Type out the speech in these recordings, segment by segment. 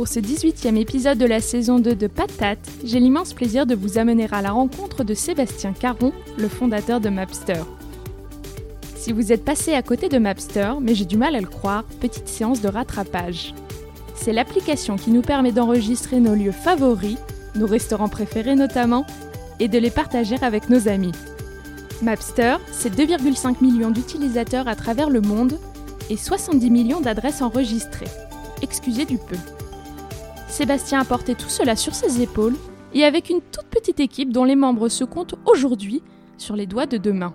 Pour ce 18e épisode de la saison 2 de Patate, j'ai l'immense plaisir de vous amener à la rencontre de Sébastien Caron, le fondateur de Mapster. Si vous êtes passé à côté de Mapster, mais j'ai du mal à le croire, petite séance de rattrapage. C'est l'application qui nous permet d'enregistrer nos lieux favoris, nos restaurants préférés notamment, et de les partager avec nos amis. Mapster, c'est 2,5 millions d'utilisateurs à travers le monde et 70 millions d'adresses enregistrées. Excusez du peu. Sébastien a porté tout cela sur ses épaules et avec une toute petite équipe dont les membres se comptent aujourd'hui sur les doigts de deux mains.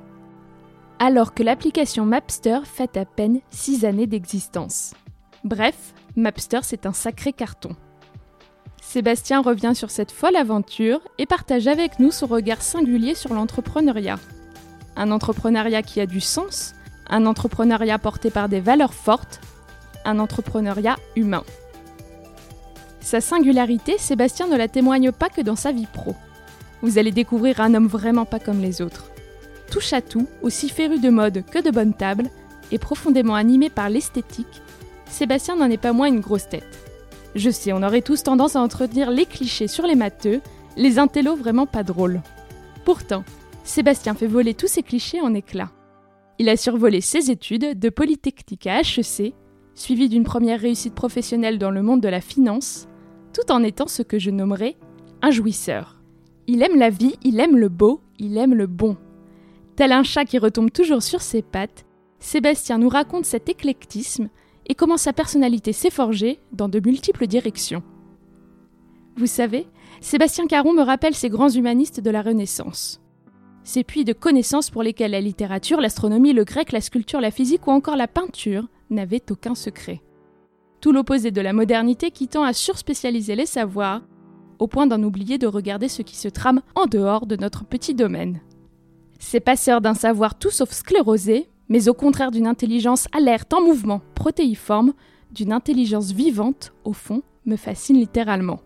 Alors que l'application Mapster fait à peine 6 années d'existence. Bref, Mapster c'est un sacré carton. Sébastien revient sur cette folle aventure et partage avec nous son regard singulier sur l'entrepreneuriat un entrepreneuriat qui a du sens, un entrepreneuriat porté par des valeurs fortes, un entrepreneuriat humain. Sa singularité, Sébastien ne la témoigne pas que dans sa vie pro. Vous allez découvrir un homme vraiment pas comme les autres. Touche à tout, aussi féru de mode que de bonne table, et profondément animé par l'esthétique, Sébastien n'en est pas moins une grosse tête. Je sais, on aurait tous tendance à entretenir les clichés sur les matheux, les intellos vraiment pas drôles. Pourtant, Sébastien fait voler tous ses clichés en éclats. Il a survolé ses études de Polytechnique à HEC, suivi d'une première réussite professionnelle dans le monde de la finance, tout en étant ce que je nommerais un jouisseur. Il aime la vie, il aime le beau, il aime le bon. Tel un chat qui retombe toujours sur ses pattes, Sébastien nous raconte cet éclectisme et comment sa personnalité s'est forgée dans de multiples directions. Vous savez, Sébastien Caron me rappelle ces grands humanistes de la Renaissance ces puits de connaissances pour lesquels la littérature, l'astronomie, le grec, la sculpture, la physique ou encore la peinture n'avaient aucun secret. Tout l'opposé de la modernité qui tend à surspécialiser les savoirs, au point d'en oublier de regarder ce qui se trame en dehors de notre petit domaine. Ces passeurs d'un savoir tout sauf sclérosé, mais au contraire d'une intelligence alerte en mouvement, protéiforme, d'une intelligence vivante, au fond, me fascinent littéralement.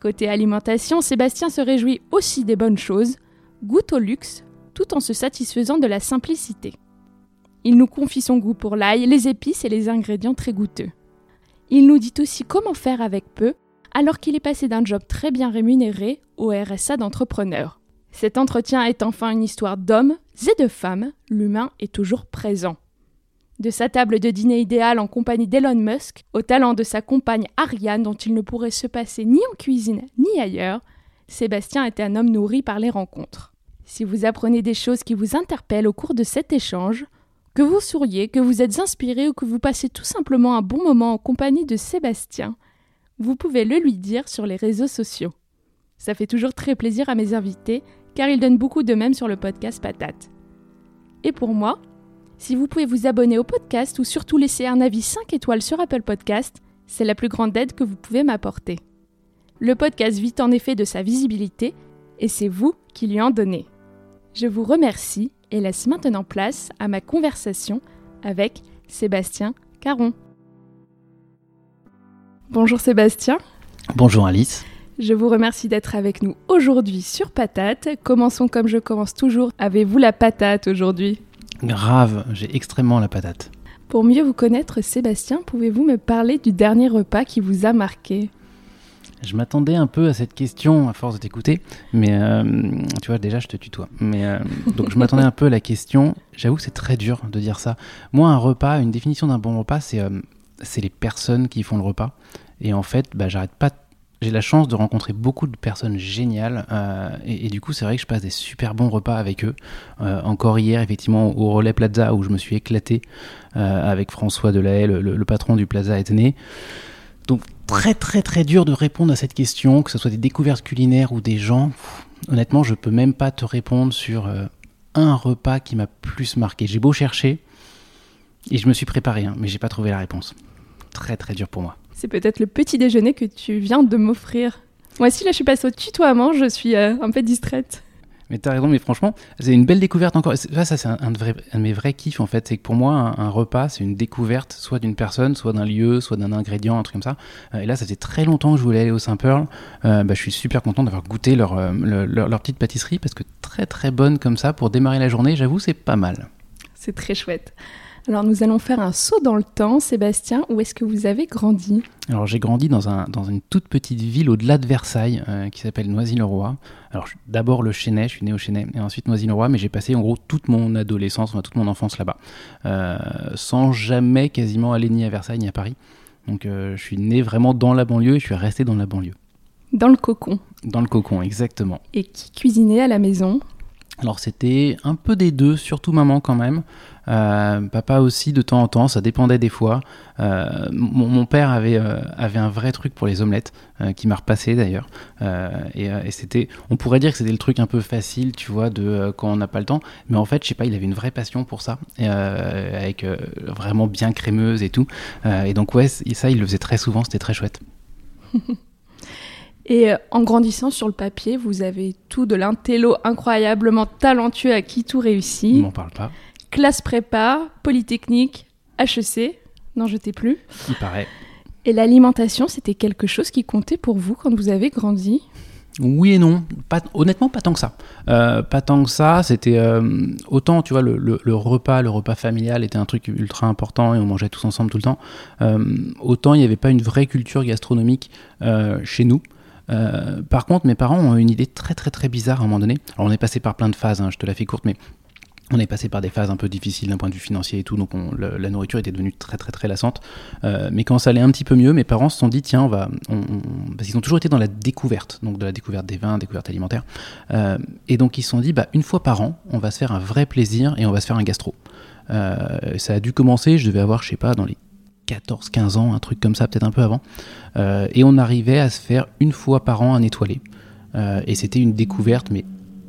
Côté alimentation, Sébastien se réjouit aussi des bonnes choses, goûte au luxe tout en se satisfaisant de la simplicité. Il nous confie son goût pour l'ail, les épices et les ingrédients très goûteux. Il nous dit aussi comment faire avec peu, alors qu'il est passé d'un job très bien rémunéré au RSA d'entrepreneur. Cet entretien est enfin une histoire d'hommes et de femmes, l'humain est toujours présent. De sa table de dîner idéale en compagnie d'Elon Musk, au talent de sa compagne Ariane dont il ne pourrait se passer ni en cuisine ni ailleurs, Sébastien était un homme nourri par les rencontres. Si vous apprenez des choses qui vous interpellent au cours de cet échange, que vous souriez, que vous êtes inspiré ou que vous passez tout simplement un bon moment en compagnie de Sébastien, vous pouvez le lui dire sur les réseaux sociaux. Ça fait toujours très plaisir à mes invités, car ils donnent beaucoup de même sur le podcast Patate. Et pour moi, si vous pouvez vous abonner au podcast ou surtout laisser un avis 5 étoiles sur Apple Podcast, c'est la plus grande aide que vous pouvez m'apporter. Le podcast vit en effet de sa visibilité et c'est vous qui lui en donnez. Je vous remercie et laisse maintenant place à ma conversation avec Sébastien Caron. Bonjour Sébastien. Bonjour Alice. Je vous remercie d'être avec nous aujourd'hui sur Patate. Commençons comme je commence toujours. Avez-vous la patate aujourd'hui? Grave, j'ai extrêmement la patate. Pour mieux vous connaître, Sébastien, pouvez-vous me parler du dernier repas qui vous a marqué? Je m'attendais un peu à cette question à force de t'écouter, mais euh, tu vois, déjà je te tutoie. Mais, euh, donc je m'attendais un peu à la question. J'avoue que c'est très dur de dire ça. Moi, un repas, une définition d'un bon repas, c'est euh, les personnes qui font le repas. Et en fait, bah, j'arrête pas j'ai la chance de rencontrer beaucoup de personnes géniales euh, et, du coup c'est vrai que je passe des super bons repas avec eux. Encore hier effectivement au Relais Plaza où je me suis éclaté avec François Delahaye, le, patron du Plaza Ethnée. Donc très très très dur de répondre à cette question, que ce soit des découvertes culinaires ou des gens. honnêtement je peux même pas te répondre sur un repas qui m'a plus marqué. J'ai beau chercher et je me suis préparé hein, mais j'ai pas trouvé la réponse. Très très dur pour moi. C'est peut-être le petit déjeuner que tu viens de m'offrir. Moi aussi, là, je suis passée au tutoiement, je suis euh, un peu distraite. Mais t'as raison, mais franchement, c'est une belle découverte encore. Ça, ça c'est un, de mes vrais kiffs en fait. C'est que pour moi, un, repas, c'est une découverte, soit d'une personne, soit d'un lieu, soit d'un ingrédient, un truc comme ça. Euh, et là, ça fait très longtemps que je voulais aller au Saint-Pearl. Euh, bah, je suis super content d'avoir goûté leur, leur, leur, petite pâtisserie parce que très très bonne comme ça pour démarrer la journée. J'avoue, c'est pas mal. C'est très chouette. Alors nous allons faire un saut dans le temps. Sébastien, où est-ce que vous avez grandi? Alors j'ai grandi dans, un, dans une toute petite ville au-delà de Versailles euh, qui s'appelle Noisy-le-Roi. Alors d'abord le Chênay, je suis né au Chênay, et ensuite Noisy-le-Roi, mais j'ai passé en gros toute mon adolescence, toute mon enfance là-bas, euh, sans jamais quasiment aller ni à Versailles ni à Paris. Donc euh, je suis né vraiment dans la banlieue et je suis resté dans la banlieue. Dans le cocon. Dans le cocon, exactement. Et qui cuisinait à la maison? Alors c'était un peu des deux, surtout maman quand même. Euh, papa aussi de temps en temps, ça dépendait des fois. Euh, mon, père avait, euh, avait un vrai truc pour les omelettes, qui m'a repassé d'ailleurs. et, c'était, on pourrait dire que c'était le truc un peu facile, tu vois, de quand on n'a pas le temps. Mais en fait, je sais pas, il avait une vraie passion pour ça, avec vraiment bien crémeuse et tout. et donc ouais, ça, il le faisait très souvent, c'était très chouette. Et en grandissant sur le papier, vous avez tout de l'intello incroyablement talentueux à qui tout réussit. On m'en parle pas classe prépa, polytechnique, HEC, n'en jetez plus. Il paraît. Et l'alimentation, c'était quelque chose qui comptait pour vous quand vous avez grandi? Oui et non, pas, honnêtement pas tant que ça. Euh, pas tant que ça, c'était euh, autant, tu vois, le, repas, le repas familial était un truc ultra important et on mangeait tous ensemble tout le temps. Euh, autant il n'y avait pas une vraie culture gastronomique chez nous. par contre, mes parents ont une idée très très très bizarre à un moment donné. Alors on est passé par plein de phases, hein, je te la fais courte, mais on est passé par des phases un peu difficiles d'un point de vue financier et tout, donc la nourriture était devenue très très très lassante. Euh, mais quand ça allait un petit peu mieux, mes parents se sont dit tiens, on va, parce qu'ils ont toujours été dans la découverte, donc de la découverte des vins, découverte alimentaire, euh, et donc ils se sont dit bah une fois par an, on va se faire un vrai plaisir et on va se faire un gastro. Euh, ça a dû commencer, je devais avoir je sais pas dans les 14-15 ans, un truc comme ça, peut-être un peu avant, et on arrivait à se faire une fois par an un étoilé. et c'était une découverte mais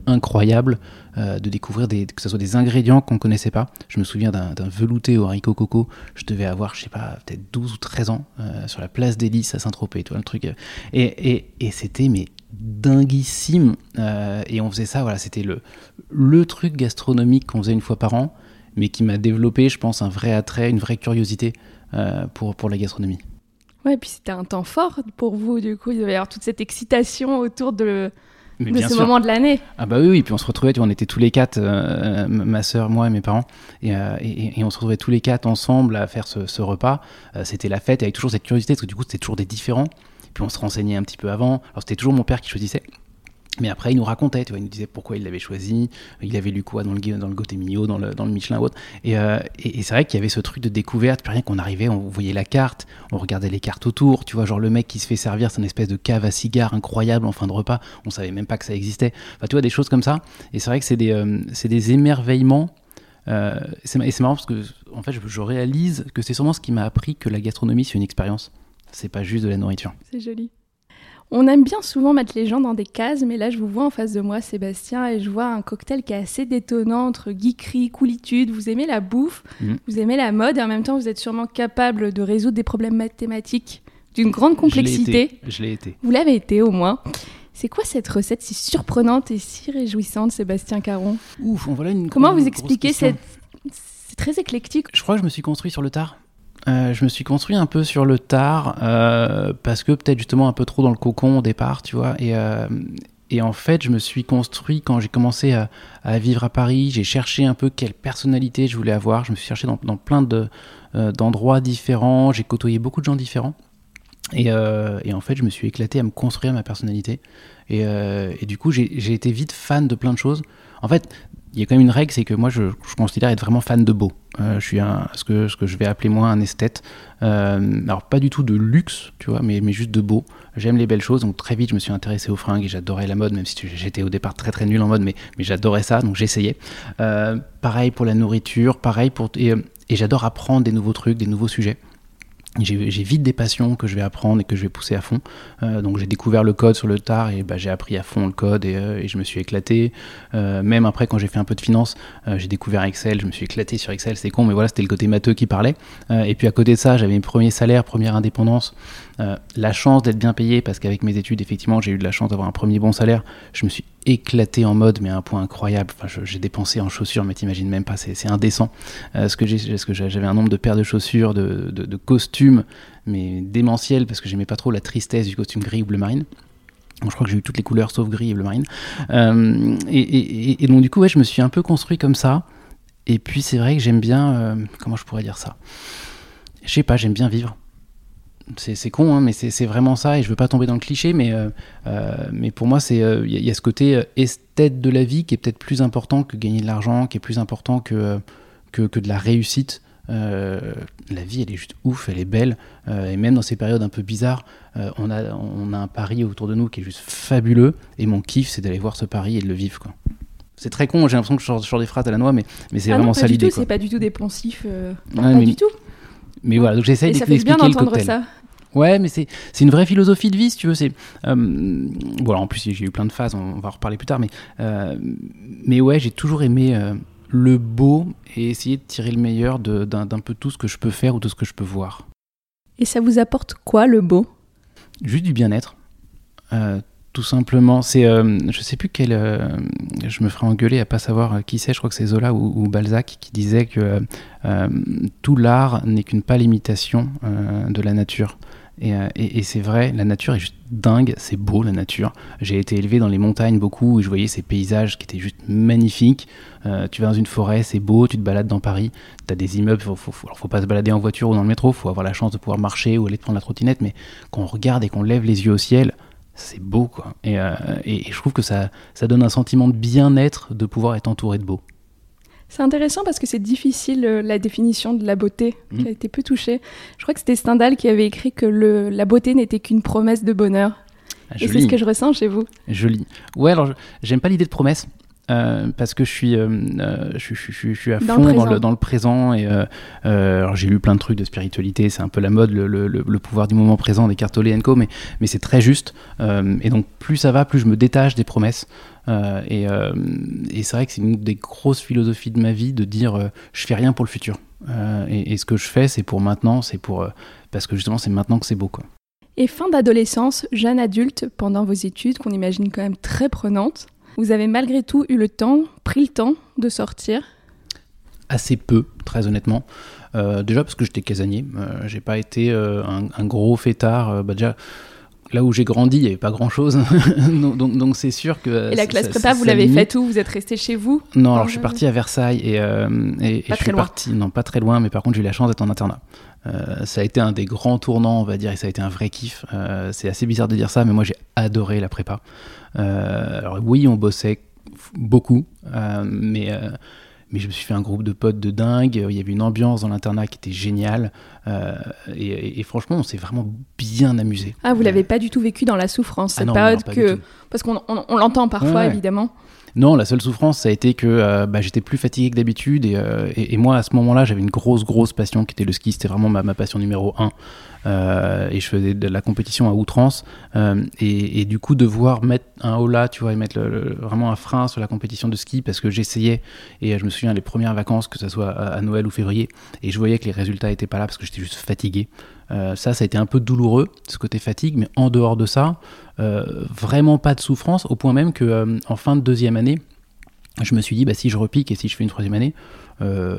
incroyable euh, de découvrir des, que ce soit des ingrédients qu'on ne connaissait pas. Je me souviens d'un velouté au haricot coco, je devais avoir, je sais pas, peut-être 12 ou 13 ans, euh, sur la place d'Hélice à Saint-Tropez, le truc. Et, et, et c'était, mais dinguissime. Euh, et on faisait ça, voilà, c'était le, le truc gastronomique qu'on faisait une fois par an, mais qui m'a développé, je pense, un vrai attrait, une vraie curiosité pour, pour la gastronomie. Ouais, et puis c'était un temps fort pour vous, du coup, il y avoir toute cette excitation autour de mais de ce moment de l'année. Ah bah oui, oui, puis on se retrouvait, tu vois, on était tous les quatre, euh, ma soeur, moi et mes parents, euh, et, et, on se retrouvait tous les quatre ensemble à faire ce, ce repas. Euh, c'était la fête, avec toujours cette curiosité, parce que du coup c'était toujours des différents. Puis on se renseignait un petit peu avant. Alors c'était toujours mon père qui choisissait. Mais après, il nous racontait, tu vois, il nous disait pourquoi il l'avait choisi, il avait lu quoi dans le, dans le dans le, dans le Michelin ou autre. Euh, et, c'est vrai qu'il y avait ce truc de découverte, puis rien qu'on arrivait, on voyait la carte, on regardait les cartes autour, tu vois, genre le mec qui se fait servir, c'est une espèce de cave à cigares incroyable en fin de repas, on savait même pas que ça existait. Enfin, tu vois, des choses comme ça. Et c'est vrai que c'est des, euh, émerveillements. Euh, et c'est marrant parce que, en fait, je réalise que c'est sûrement ce qui m'a appris que la gastronomie, c'est une expérience. C'est pas juste de la nourriture. C'est joli. On aime bien souvent mettre les gens dans des cases, mais là je vous vois en face de moi, Sébastien, et je vois un cocktail qui est assez détonnant entre geekerie, coolitude. Vous aimez la bouffe, mm. vous aimez la mode, et en même temps vous êtes sûrement capable de résoudre des problèmes mathématiques d'une grande complexité. Je l'ai été. Vous l'avez été au moins. C'est quoi cette recette si surprenante et si réjouissante, Sébastien Caron? Ouf, on voilà une. Comment vous expliquez cette. C'est très éclectique. Je crois que je me suis construit sur le tard. Euh, je me suis construit un peu sur le tard euh, parce que peut-être justement un peu trop dans le cocon au départ, tu vois. Et, euh, en fait, je me suis construit quand j'ai commencé à, vivre à Paris. J'ai cherché un peu quelle personnalité je voulais avoir. Je me suis cherché dans, plein de, d'endroits différents. J'ai côtoyé beaucoup de gens différents. Et, en fait, je me suis éclaté à me construire ma personnalité. Et, et du coup, j'ai été vite fan de plein de choses. En fait, il y a quand même une règle, c'est que moi, je, considère être vraiment fan de beau. Euh, je suis ce, que, je vais appeler moi un esthète. Euh, alors, pas du tout de luxe, tu vois, mais, juste de beau. J'aime les belles choses, donc très vite, je me suis intéressé aux fringues et j'adorais la mode, même si j'étais au départ très très nul en mode, mais, j'adorais ça, donc j'essayais. Euh, pareil pour la nourriture, pareil pour. Et j'adore apprendre des nouveaux trucs, des nouveaux sujets j'ai vite des passions que je vais apprendre et que je vais pousser à fond. Euh, donc j'ai découvert le code sur le tard et bah, j'ai appris à fond le code et, euh, et je me suis éclaté. Euh, même après, quand j'ai fait un peu de finance, j'ai découvert Excel, je me suis éclaté sur Excel, c'est con, mais voilà, c'était le côté matheux qui parlait. Et puis à côté de ça, j'avais mes premiers salaires, première indépendance, la chance d'être bien payé parce qu'avec mes études, effectivement, j'ai eu de la chance d'avoir un premier bon salaire. Je me suis éclaté en mode, mais à un point incroyable. Enfin, j'ai dépensé en chaussures, mais t'imagines même pas, c'est indécent. Euh, ce que j'avais un nombre de paires de chaussures, de, costumes, mais démentiel parce que j'aimais pas trop la tristesse du costume gris ou bleu marine. Donc, je crois que j'ai eu toutes les couleurs sauf gris et bleu marine. Euh, et, donc du coup, ouais, je me suis un peu construit comme ça. Et puis c'est vrai que j'aime bien, euh, comment je pourrais dire ça? Je sais pas, j'aime bien vivre c'est con, hein, mais c'est vraiment ça, et je veux pas tomber dans le cliché, mais, euh, euh, mais pour moi, il euh, y, y, a ce côté esthète de la vie qui est peut-être plus important que gagner de l'argent, qui est plus important que, que, que de la réussite. Euh, la vie, elle est juste ouf, elle est belle, et même dans ces périodes un peu bizarres, on, a, on a un Paris autour de nous qui est juste fabuleux, et mon kiff, c'est d'aller voir ce Paris et de le vivre. Quoi. C'est très con, j'ai l'impression que je sors, je sors, des phrases à la noix, mais, mais c'est ah vraiment non, ça l'idée. C'est pas du tout des poncifs, ouais, pas mais, du tout. Mais voilà, donc j'essaye d'expliquer le cocktail. Ça. Ouais, mais c'est une vraie philosophie de vie, si tu veux. C'est euh, bon, alors, en plus j'ai eu plein de phases, on, va en reparler plus tard, mais euh, mais ouais, j'ai toujours aimé euh, le beau et essayer de tirer le meilleur d'un peu tout ce que je peux faire ou tout ce que je peux voir. Et ça vous apporte quoi le beau? Juste du bien-être. Euh, tout simplement, c'est, je sais plus quel, je me ferai engueuler à pas savoir qui c'est, je crois que c'est Zola ou, ou, Balzac qui disait que tout l'art n'est qu'une pâle imitation de la nature. Et, et, c'est vrai, la nature est juste dingue, c'est beau la nature. J'ai été élevé dans les montagnes beaucoup et je voyais ces paysages qui étaient juste magnifiques. Euh, tu vas dans une forêt, c'est beau, tu te balades dans Paris, tu as des immeubles, faut, faut, faut, pas se balader en voiture ou dans le métro, faut avoir la chance de pouvoir marcher ou aller prendre la trottinette, mais quand on regarde et qu'on lève les yeux au ciel, c'est beau quoi. Et, euh, et, et, je trouve que ça, ça donne un sentiment de bien-être de pouvoir être entouré de beau. C'est intéressant parce que c'est difficile euh, la définition de la beauté mmh. qui a été peu touchée. Je crois que c'était Stendhal qui avait écrit que le, la beauté n'était qu'une promesse de bonheur. Ah, et c'est ce que je ressens chez vous. Joli. Ouais, alors j'aime pas l'idée de promesse. Euh, parce que je suis, euh, je, je, je, je, suis à dans fond le dans, le, dans le présent et euh, j'ai lu plein de trucs de spiritualité, c'est un peu la mode, le, pouvoir du moment présent des Tolle Co, mais, mais c'est très juste. et donc plus ça va, plus je me détache des promesses. Euh, et, euh, et c'est vrai que c'est une des grosses philosophies de ma vie de dire euh, je fais rien pour le futur. Et, et, ce que je fais, c'est pour maintenant, c'est pour parce que justement c'est maintenant que c'est beau quoi. Et fin d'adolescence, jeune adulte, pendant vos études, qu'on imagine quand même très prenantes, vous avez malgré tout eu le temps, pris le temps de sortir Assez peu, très honnêtement. Euh, déjà parce que j'étais casanier, euh, j'ai pas été euh, un, un, gros fêtard. bah déjà, là où j'ai grandi, il n'y avait pas grand chose. donc donc c'est sûr que. Et la classe prépa, vous l'avez faite où? Vous êtes resté chez vous Non, alors je suis parti à Versailles et, euh, et, pas et je suis loin. parti. Non, pas très loin, mais par contre, j'ai eu la chance d'être en internat. Euh, ça a été un des grands tournants, on va dire, et ça a été un vrai kiff. Euh, c'est assez bizarre de dire ça, mais moi j'ai adoré la prépa. Euh, alors oui, on bossait beaucoup, euh, mais mais je me suis fait un groupe de potes de dingue. Il y avait une ambiance dans l'internat qui était géniale. Euh, et, franchement, on s'est vraiment bien amusé. Ah, vous l'avez pas du tout vécu dans la souffrance, cette ah non, période non, que. Parce qu'on on, on l'entend parfois, ouais, ouais. évidemment. Non, la seule souffrance, ça a été que euh, bah, j'étais plus fatigué que d'habitude. Et, euh, et, moi, à ce moment-là, j'avais une grosse, grosse passion qui était le ski. C'était vraiment ma, passion numéro un. Euh, et je faisais de la compétition à outrance. Et, du coup, devoir mettre un holà, tu vois, et mettre vraiment un frein sur la compétition de ski parce que j'essayais. Et je me souviens les premières vacances, que ce soit à, à, Noël ou février, et je voyais que les résultats étaient pas là parce que j'étais juste fatigué. Euh, ça, ça a été un peu douloureux, ce côté fatigue, mais en dehors de ça, euh, vraiment pas de souffrance, au point même que euh, en fin de deuxième année, je me suis dit, bah, si je repique et si je fais une troisième année,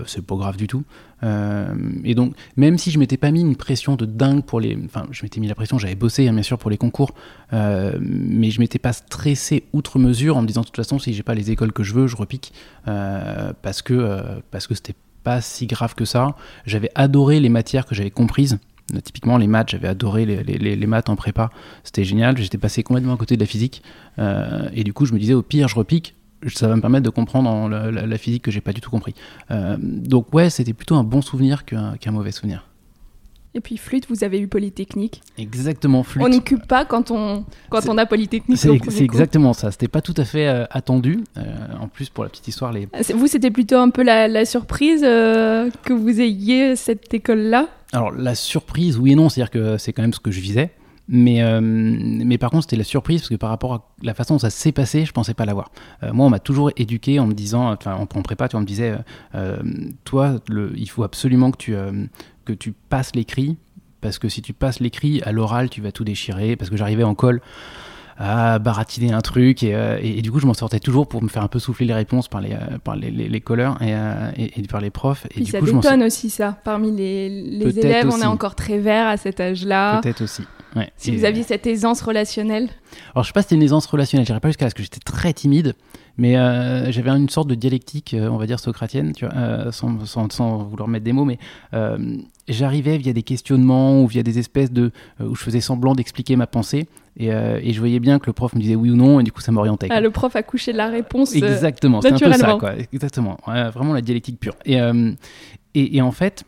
c'est pas grave du tout. Et donc, même si je m'étais pas mis une pression de dingue pour les. Enfin, je m'étais mis la pression, j'avais bossé hein, bien sûr pour les concours, mais je m'étais pas stressé outre mesure en me disant de toute façon, si j'ai pas les écoles que je veux, je repique. parce que parce que c'était pas si grave que ça. J'avais adoré les matières que j'avais comprises. Typiquement, les maths, j'avais adoré les, les, maths en prépa, c'était génial. J'étais passé complètement à côté de la physique. Euh, et du coup, je me disais, au pire, je repique. ça va me permettre de comprendre la, physique que j'ai pas du tout compris. donc ouais, c'était plutôt un bon souvenir qu'un mauvais souvenir. Et puis flûte, vous avez eu Polytechnique. Exactement, flûte. On n'occupe pas quand on, quand on a Polytechnique. C'est exactement ça. C'était pas tout à fait euh, attendu. Euh, en plus, pour la petite histoire, les. Ah, vous, c'était plutôt un peu la, surprise euh, que vous ayez cette école-là? Alors la surprise, oui et non, c'est-à-dire que c'est quand même ce que je visais. Mais, mais par contre, c'était la surprise parce que par rapport à la façon dont ça s'est passé, je pensais pas l'avoir. moi, on m'a toujours éduqué en me disant, enfin, en, prépa, tu on me disait, toi, le, il faut absolument que tu, que tu passes l'écrit, parce que si tu passes l'écrit à l'oral, tu vas tout déchirer, parce que j'arrivais en colle à baratiner un truc euh, et, du coup je m'en sortais toujours pour me faire un peu souffler les réponses par les, euh, par les, les, colleurs euh, et, et, par les profs. Et ça détonne aussi ça. Parmi les, les élèves, on est encore très vert à cet âge-là. Peut-être aussi. Si vous aviez cette aisance relationnelle Alors je sais pas si c'était une aisance relationnelle, je pas jusqu'à ce que j'étais très timide. Mais euh, j'avais une sorte de dialectique, euh, on va dire socratienne, tu vois, euh, sans, sans, sans, vouloir mettre des mots, mais j'arrivais via des questionnements ou via des espèces de. où je faisais semblant d'expliquer ma pensée. Et, et, je voyais bien que le prof me disait oui ou non, et du coup ça m'orientait. Ah, le prof a couché la réponse. Exactement, c'est un peu ça, quoi. Exactement. vraiment la dialectique pure. Et, et, et en fait.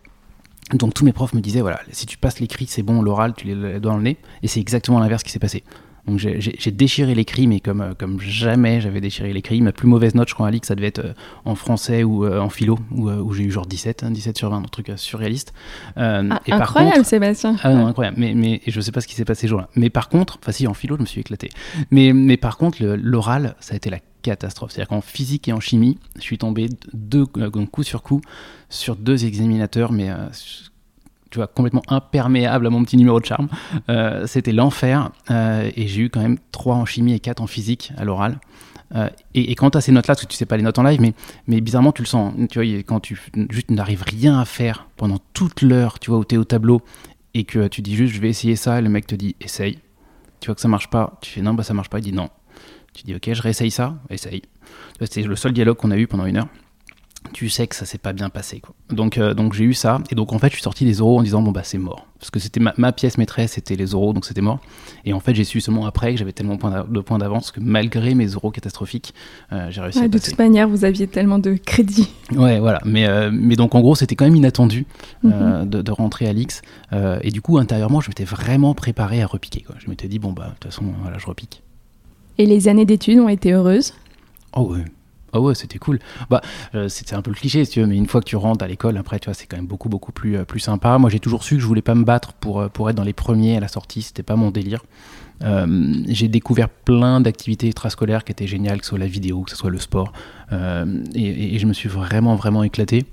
Donc tous mes profs me disaient voilà, si tu passes l'écrit, c'est bon, l'oral, tu les doigts dans le nez. Et c'est exactement l'inverse qui s'est passé. Donc j'ai déchiré l'écrit, mais comme, euh, comme jamais j'avais déchiré l'écrit. Ma plus mauvaise note, je crois, à l'IC, ça devait être euh, en français ou euh, en philo, où, où j'ai eu genre 17, 17 hein, sur 20, un truc surréaliste. Ah, et incroyable, par Sébastien. Ah non, incroyable. Mais, mais je sais pas ce qui s'est passé ce jour-là. Mais par contre, enfin si, en philo, je me suis éclaté. Mais, mais par contre, l'oral, ça a été la catastrophe. C'est-à-dire qu'en physique et en chimie, je suis tombé deux, coup sur coup sur deux examinateurs, mais tu vois, complètement imperméable à mon petit numéro de charme. Euh, c'était l'enfer. Euh, et j'ai eu quand même 3 en chimie et 4 en physique à l'oral. Euh, et, quand tu as ces notes-là, parce que tu sais pas les notes en live, mais, bizarrement, tu le sens. Tu vois, quand tu n'arrives rien à faire pendant toute l'heure, tu vois, où tu es au tableau, et que tu dis juste, je vais essayer ça, et le mec te dit, essaye. Tu vois que ça marche pas. Tu fais, non, bah ça marche pas. Il dit, non. Tu dis, ok, je réessaye ça, essaye. C'était le seul dialogue qu'on a eu pendant une heure tu sais que ça s'est pas bien passé. Quoi. Donc, euh, donc j'ai eu ça. Et donc, en fait, je suis sorti des oraux en disant, bon, bah, c'est mort. Parce que c'était ma, pièce maîtresse, c'était les oraux, donc c'était mort. Et en fait, j'ai su seulement après que j'avais tellement de points d'avance que malgré mes oraux catastrophiques, euh, j'ai réussi à De toute manière, vous aviez tellement de crédit. Ouais, voilà. Mais, euh, mais donc, en gros, c'était quand même inattendu mhm. de, de, rentrer à l'X. et du coup, intérieurement, je m'étais vraiment préparé à repiquer. Quoi. Je m'étais dit, bon, bah, de toute façon, voilà, je repique. Et les années d'études ont été heureuses? Oh, oui. Ah ouais, c'était cool. Bah, euh, c'était un peu le cliché, tu mais une fois que tu rentres à l'école, après, tu vois, c'est quand même beaucoup, beaucoup plus, euh, plus sympa. Moi, j'ai toujours su que je voulais pas me battre pour, euh, pour être dans les premiers à la sortie. C'était pas mon délire. j'ai découvert plein d'activités extrascolaires qui étaient géniales, que ce soit la vidéo, que ce soit le sport. Et, et, je me suis vraiment, vraiment éclaté.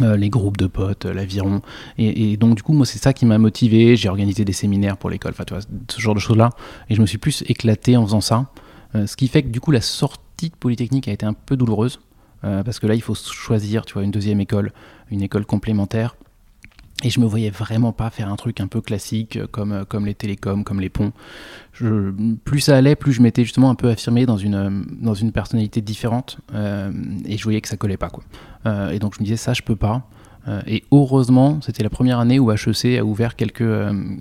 les groupes de potes, l'aviron. Et, et, donc, du coup, moi, c'est ça qui m'a motivé. J'ai organisé des séminaires pour l'école, enfin, tu vois, ce genre de choses-là. Et je me suis plus éclaté en faisant ça. Ce qui fait que, du coup, la sortie petite polytechnique a été un peu douloureuse, euh, parce que là, il faut choisir, tu vois, une deuxième école, une école complémentaire. Et je me voyais vraiment pas faire un truc un peu classique euh, comme, euh, comme les télécoms, comme les ponts. Plus ça allait, plus je m'étais justement un peu affirmé dans une, dans une personnalité différente. et je voyais que ça collait pas. Quoi. et donc je me disais, ça, je peux pas. et heureusement, c'était la première année où HEC a ouvert quelques,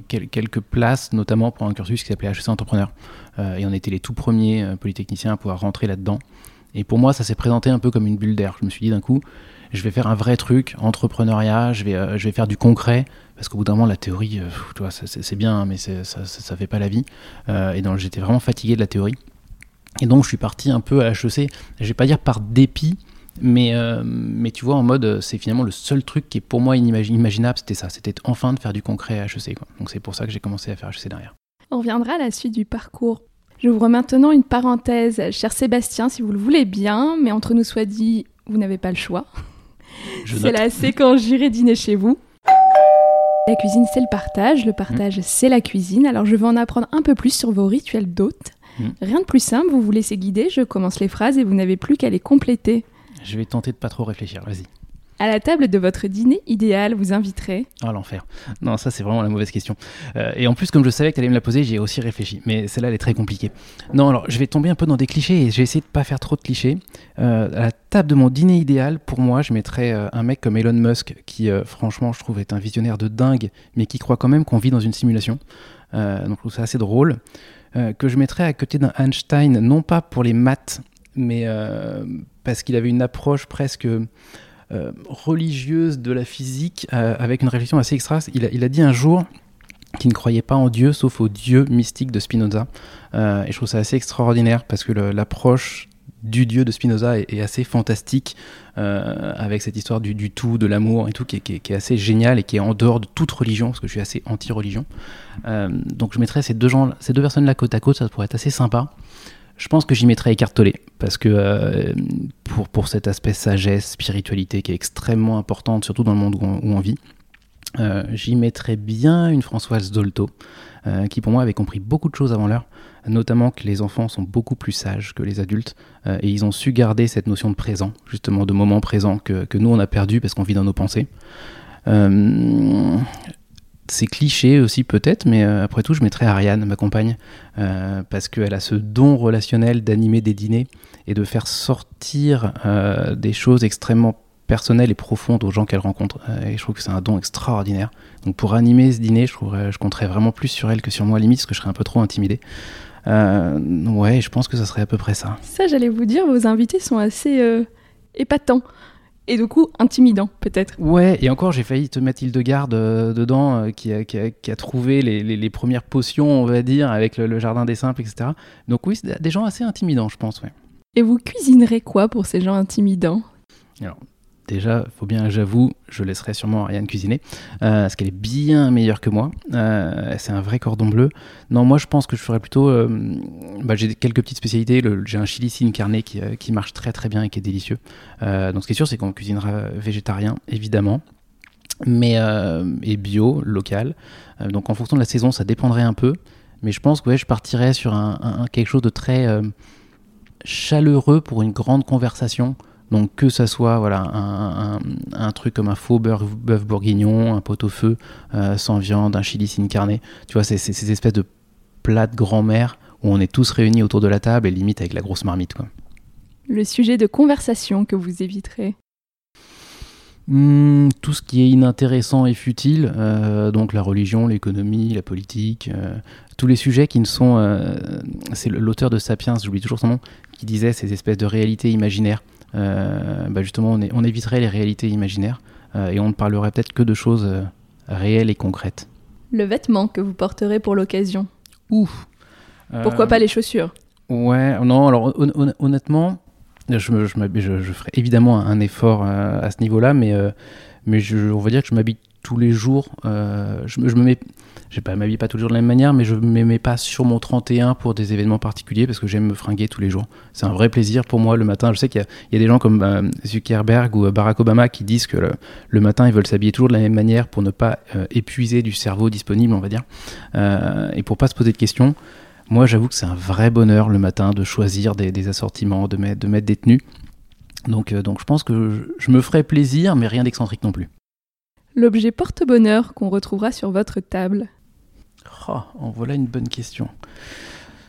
quelques places, notamment pour un cursus qui s'appelait HEC Entrepreneur. Euh, et on était les tout premiers euh, polytechniciens à pouvoir rentrer là-dedans. Et pour moi, ça s'est présenté un peu comme une bulle d'air. Je me suis dit d'un coup, je vais faire un vrai truc, entrepreneuriat, je vais, euh, je vais faire du concret, parce qu'au bout d'un moment, la théorie, tu vois, c'est bien, hein, mais ça, ça, fait pas la vie. et donc j'étais vraiment fatigué de la théorie. Et donc je suis parti un peu à HEC, je vais pas dire par dépit, mais, mais tu vois, en mode, c'est finalement le seul truc qui est pour moi inimaginable, c'était ça, c'était enfin de faire du concret à HEC. Donc c'est pour ça que j'ai commencé à faire HEC derrière. On reviendra à la suite du parcours. J'ouvre maintenant une parenthèse, cher Sébastien, si vous le voulez bien, mais entre nous soit dit, vous n'avez pas le choix. C'est la séquence J'irai dîner chez vous. La cuisine, c'est le partage. Le partage, mmh. c'est la cuisine. Alors, je vais en apprendre un peu plus sur vos rituels d'hôtes. Mmh. Rien de plus simple, vous vous laissez guider, je commence les phrases et vous n'avez plus qu'à les compléter. Je vais tenter de pas trop réfléchir, vas-y. À la table de votre dîner idéal, vous inviterez Ah, l'enfer. Non, ça, c'est vraiment la mauvaise question. Euh, et en plus, comme je savais que tu allais me la poser, j'ai aussi réfléchi. Mais celle-là, elle est très compliquée. Non, alors, je vais tomber un peu dans des clichés et je vais essayer de pas faire trop de clichés. Euh, à la table de mon dîner idéal, pour moi, je mettrais euh, un mec comme Elon Musk, qui, franchement, je trouve, est un visionnaire de dingue, mais qui croit quand même qu'on vit dans une simulation. donc, je trouve ça assez drôle. que je mettrais à côté d'un Einstein, non pas pour les maths mais parce qu'il avait une approche presque religieuse de la physique, avec une réflexion assez extra. Il a, dit un jour qu'il ne croyait pas en Dieu, sauf au Dieu mystique de Spinoza. et je trouve ça assez extraordinaire parce que l'approche du dieu de Spinoza est, assez fantastique, euh, avec cette histoire du, tout, de l'amour et tout, qui est, assez génial et qui est en dehors de toute religion, parce que je suis assez anti-religion. Euh, donc je mettrais ces deux, ces deux personnes-là côte à côte, ça pourrait être assez sympa. Je pense que j'y mettrais écartelé, parce que euh, pour, pour cet aspect sagesse, spiritualité qui est extrêmement importante, surtout dans le monde où on, vit, j'y mettrais bien une Françoise Dolto, qui pour moi avait compris beaucoup de choses avant l'heure notamment que les enfants sont beaucoup plus sages que les adultes euh, et ils ont su garder cette notion de présent, justement de moment présent que, nous on a perdu parce qu'on vit dans nos pensées. Euh, c'est cliché aussi peut-être, mais euh, après tout, je mettrais Ariane, ma compagne, parce qu'elle a ce don relationnel d'animer des dîners et de faire sortir des choses extrêmement personnelles et profondes aux gens qu'elle rencontre. et je trouve que c'est un don extraordinaire. Donc pour animer ce dîner, je, trouverais, je compterais vraiment plus sur elle que sur moi, limite, parce que je serais un peu trop intimidé. Euh, ouais, je pense que ça serait à peu près ça. Ça, j'allais vous dire, vos invités sont assez euh, épatants. Et du coup, intimidants, peut-être. Ouais, et encore, j'ai failli te mettre Hildegarde euh, dedans, euh, qui, a, qui, a, qui, a, trouvé les, les, premières potions, on va dire, avec le, jardin des simples, etc. Donc oui, c'est des gens assez intimidants, je pense, ouais. Et vous cuisinerez quoi pour ces gens intimidants? Alors, déjà, faut bien, j'avoue, je laisserai sûrement Ariane cuisiner, euh, parce qu'elle est bien meilleure que moi. Euh, c'est un vrai cordon bleu. Non, moi, je pense que je ferais plutôt. Euh, bah, j'ai quelques petites spécialités. J'ai un chili sin carne qui, marche très très bien et qui est délicieux. donc, ce qui est sûr, c'est qu'on cuisinera végétarien, évidemment, mais et bio, local. donc, en fonction de la saison, ça dépendrait un peu. Mais je pense que je partirais sur quelque chose de très chaleureux pour une grande conversation. Donc que ça soit voilà, un, truc comme un faux bœuf bourguignon, un pot-au-feu euh, sans viande, un chili sin carne, tu vois, c'est ces espèces de plats de grand-mère où on est tous réunis autour de la table et limite avec la grosse marmite. Quoi. Le sujet de conversation que vous éviterez hmm, tout ce qui est inintéressant et futile, euh, donc la religion, l'économie, la politique, euh, tous les sujets qui ne sont. c'est l'auteur de Sapiens, j'oublie toujours son nom, qui disait ces espèces de réalités imaginaires. Euh, bah, justement, on, éviterait les réalités imaginaires euh, et on ne parlerait peut-être que de choses euh, réelles et concrètes. Le vêtement que vous porterez pour l'occasion. Ouf Pourquoi pas les chaussures? Ouais, non, alors honnêtement, je, je, je, ferai évidemment un, effort à ce niveau-là, mais, mais on va dire que je m'habille tous les jours. je, me mets je pas m'habiller pas toujours de la même manière, mais je me mets pas sur mon 31 pour des événements particuliers parce que j'aime me fringuer tous les jours. C'est un vrai plaisir pour moi le matin. Je sais qu'il y, a des gens comme euh, Zuckerberg ou euh, Barack Obama qui disent que le, matin ils veulent s'habiller toujours de la même manière pour ne pas euh, épuiser du cerveau disponible, on va dire, et pour pas se poser de questions. Moi, j'avoue que c'est un vrai bonheur le matin de choisir des, assortiments, de mettre, de mettre des tenues. Donc, donc je pense que je me ferai plaisir, mais rien d'excentrique non plus. L'objet porte-bonheur qu'on retrouvera sur votre table. Oh, voilà une bonne question.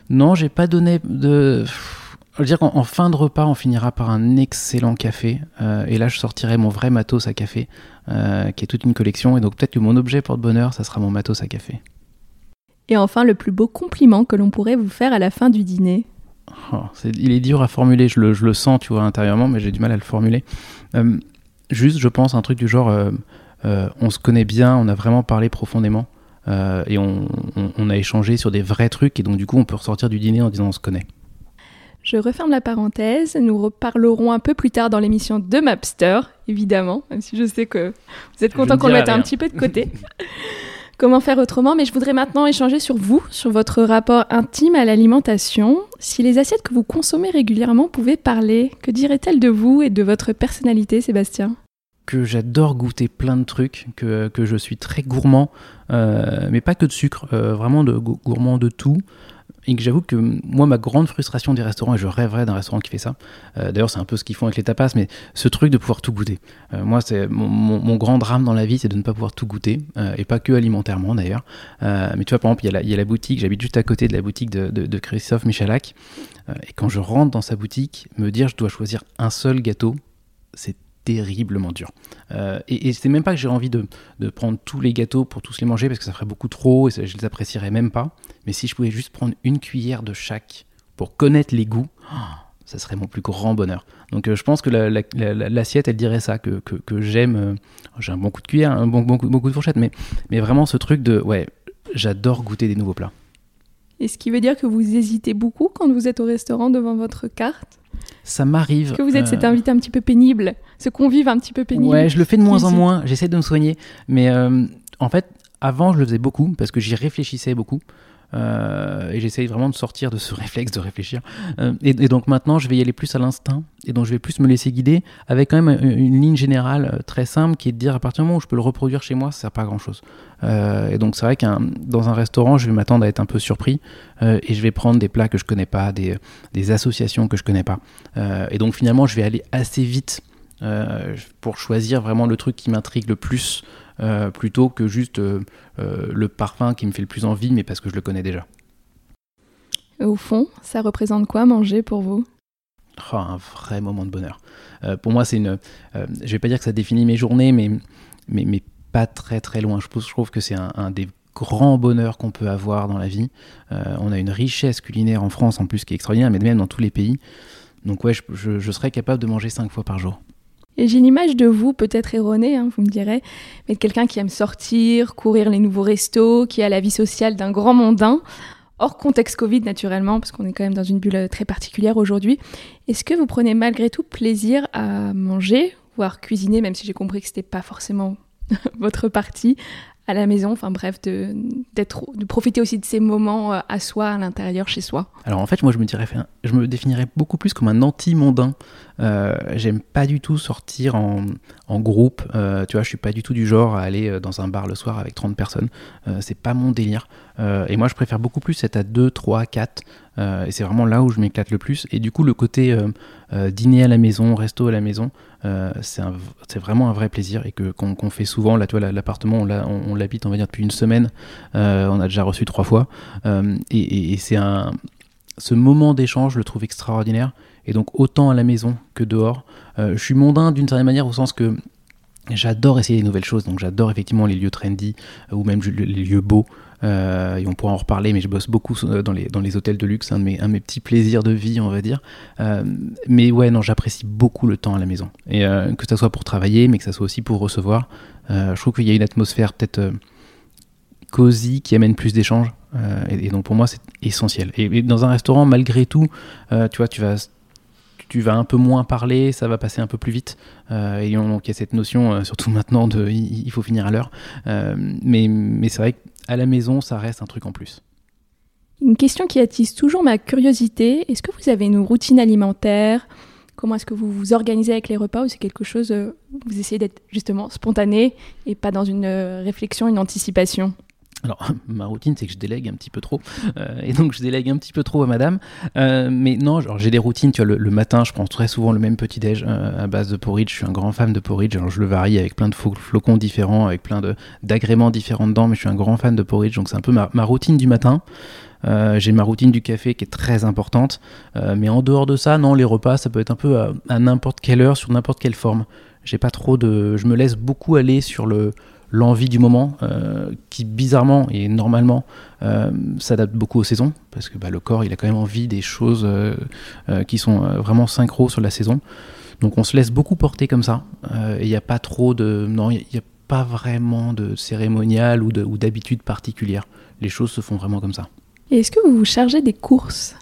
Non, j'ai pas donné de. Je veux dire qu'en fin de repas, on finira par un excellent café. Euh, et là, je sortirai mon vrai matos à café, euh, qui est toute une collection. Et donc, peut-être que mon objet porte-bonheur, ça sera mon matos à café. Et enfin, le plus beau compliment que l'on pourrait vous faire à la fin du dîner oh, Il est dur à formuler, je le, sens, tu vois, intérieurement, mais j'ai du mal à le formuler. Euh, juste, je pense, un truc du genre on se connaît bien, on a vraiment parlé profondément. Euh, et on, a échangé sur des vrais trucs et donc du coup on peut ressortir du dîner en disant on se connaît. Je referme la parenthèse, nous reparlerons un peu plus tard dans l'émission de Mapster, évidemment, même si je sais que vous êtes content qu'on le mette un petit peu de côté. Comment faire autrement Mais je voudrais maintenant échanger sur vous, sur votre rapport intime à l'alimentation. Si les assiettes que vous consommez régulièrement pouvaient parler, que diraient-elles de vous et de votre personnalité, Sébastien? Que j'adore goûter plein de trucs, que, que je suis très gourmand, euh, mais pas que de sucre, euh, vraiment de gourmand de tout. Et que j'avoue que moi, ma grande frustration des restaurants, et je rêverais d'un restaurant qui fait ça, euh, d'ailleurs c'est un peu ce qu'ils font avec les tapas, mais ce truc de pouvoir tout goûter. moi, c'est mon, mon, grand drame dans la vie, c'est de ne pas pouvoir tout goûter, et pas que alimentairement d'ailleurs. mais tu vois, par exemple, il y, y, a la boutique, j'habite juste à côté de la boutique de, de, de Christophe Michalak, et quand je rentre dans sa boutique, me dire je dois choisir un seul gâteau, c'est terriblement dur. Euh, et, c'est même pas que j'ai envie de, prendre tous les gâteaux pour tous les manger parce que ça ferait beaucoup trop et je les apprécierais même pas. Mais si je pouvais juste prendre une cuillère de chaque pour connaître les goûts, ça serait mon plus grand bonheur. Donc je pense que l'assiette, elle dirait ça, que, j'aime. J'ai un bon coup de cuillère, un bon, coup de fourchette, mais vraiment ce truc de ouais, j'adore goûter des nouveaux plats. Et ce qui veut dire que vous hésitez beaucoup quand vous êtes au restaurant devant votre carte ça m'arrive. Que vous êtes cet invité un petit peu pénible, ce convive un petit peu pénible. Ouais, je le fais de moins en moins, j'essaie de me soigner. Mais en fait, avant, je le faisais beaucoup parce que j'y réfléchissais beaucoup. Euh, et j'essaye vraiment de sortir de ce réflexe de réfléchir. Euh, et, donc maintenant, je vais y aller plus à l'instinct, et donc je vais plus me laisser guider, avec quand même une, ligne générale euh, très simple qui est de dire à partir du moment où je peux le reproduire chez moi, ça sert pas à grand chose. et donc c'est vrai qu'un dans un restaurant, je vais m'attendre à être un peu surpris, et je vais prendre des plats que je connais pas, des associations que je connais pas. et donc finalement, je vais aller assez vite pour choisir vraiment le truc qui m'intrigue le plus. Euh, plutôt que juste euh, euh, le parfum qui me fait le plus envie, mais parce que je le connais déjà. Au fond, ça représente quoi manger pour vous? Oh, Un vrai moment de bonheur. pour moi, c'est une. je vais pas dire que ça définit mes journées, mais, mais, mais pas très très loin. Je, je trouve que c'est un, des grands bonheurs qu'on peut avoir dans la vie. on a une richesse culinaire en France en plus qui est extraordinaire, mais même dans tous les pays. Donc ouais, je, je serais capable de manger cinq fois par jour. Et j'ai une image de vous, peut-être erronée, hein, vous me direz, mais de quelqu'un qui aime sortir, courir les nouveaux restos, qui a la vie sociale d'un grand mondain, hors contexte Covid naturellement, parce qu'on est quand même dans une bulle très particulière aujourd'hui. Est-ce que vous prenez malgré tout plaisir à manger, voire cuisiner, même si j'ai compris que c'était pas forcément votre partie, à la maison, enfin bref, de, profiter aussi de ces moments euh, à soi, à l'intérieur, chez soi Alors en fait, moi je me, dirais, je me définirais beaucoup plus comme un anti-mondain. Euh, j'aime pas du tout sortir en, groupe, euh, tu vois, je suis pas du tout du genre à aller dans un bar le soir avec 30 personnes, c'est pas mon délire. et moi je préfère beaucoup plus être à 2, 3, 4, et c'est vraiment là où je m'éclate le plus. Et du coup, le côté dîner à la maison, resto à la maison, c'est vraiment un vrai plaisir et que qu'on fait souvent. Là, tu vois, l'appartement, on, on l'habite, on va dire, depuis une semaine. on a déjà reçu trois fois. et, c'est un ce moment d'échange, je le trouve extraordinaire. Et donc, autant à la maison que dehors. je suis mondain d'une certaine manière au sens que j'adore essayer des nouvelles choses. Donc, j'adore effectivement les lieux trendy ou même les lieux beaux. Euh, et on pourra en reparler, mais je bosse beaucoup dans les, dans les hôtels de luxe, un de, mes, un de mes petits plaisirs de vie, on va dire. Euh, mais ouais, non, j'apprécie beaucoup le temps à la maison. Et euh, que ça soit pour travailler, mais que ça soit aussi pour recevoir. je trouve qu'il y a une atmosphère peut-être cosy qui amène plus d'échanges. Et, donc pour moi, c'est essentiel. Et, dans un restaurant, malgré tout, tu vois, tu vas tu vas un peu moins parler, ça va passer un peu plus vite. et donc il y a cette notion, surtout maintenant, de il, faut finir à l'heure. mais mais c'est vrai que à la maison, ça reste un truc en plus. Une question qui attise toujours ma curiosité, est-ce que vous avez une routine alimentaire? Comment est-ce que vous vous organisez avec les repas ou c'est quelque chose, euh, vous essayez d'être justement spontané et pas dans une euh, réflexion, une anticipation? Alors, ma routine, c'est que je délègue un petit peu trop. Euh, et donc, je délègue un petit peu trop à madame. Euh, mais non, j'ai des routines. Tu vois, le, matin, je prends très souvent le même petit-déj euh, à base de porridge. Je suis un grand fan de porridge. Alors, je le varie avec plein de flocons différents, avec plein d'agréments différents dedans. Mais je suis un grand fan de porridge. Donc, c'est un peu ma, routine du matin. j'ai ma routine du café qui est très importante. mais en dehors de ça, non, les repas, ça peut être un peu à, à n'importe quelle heure, sur n'importe quelle forme. J'ai pas trop de. Je me laisse beaucoup aller sur le l'envie du moment, euh, qui bizarrement et normalement euh, s'adapte beaucoup aux saisons, parce que bah, le corps il a quand même envie des choses euh, qui sont vraiment synchro sur la saison. Donc on se laisse beaucoup porter comme ça, et il n'y a pas trop de... Non, il n'y a, pas vraiment de cérémonial ou d'habitude particulière. Les choses se font vraiment comme ça. Et est-ce que vous vous chargez des courses?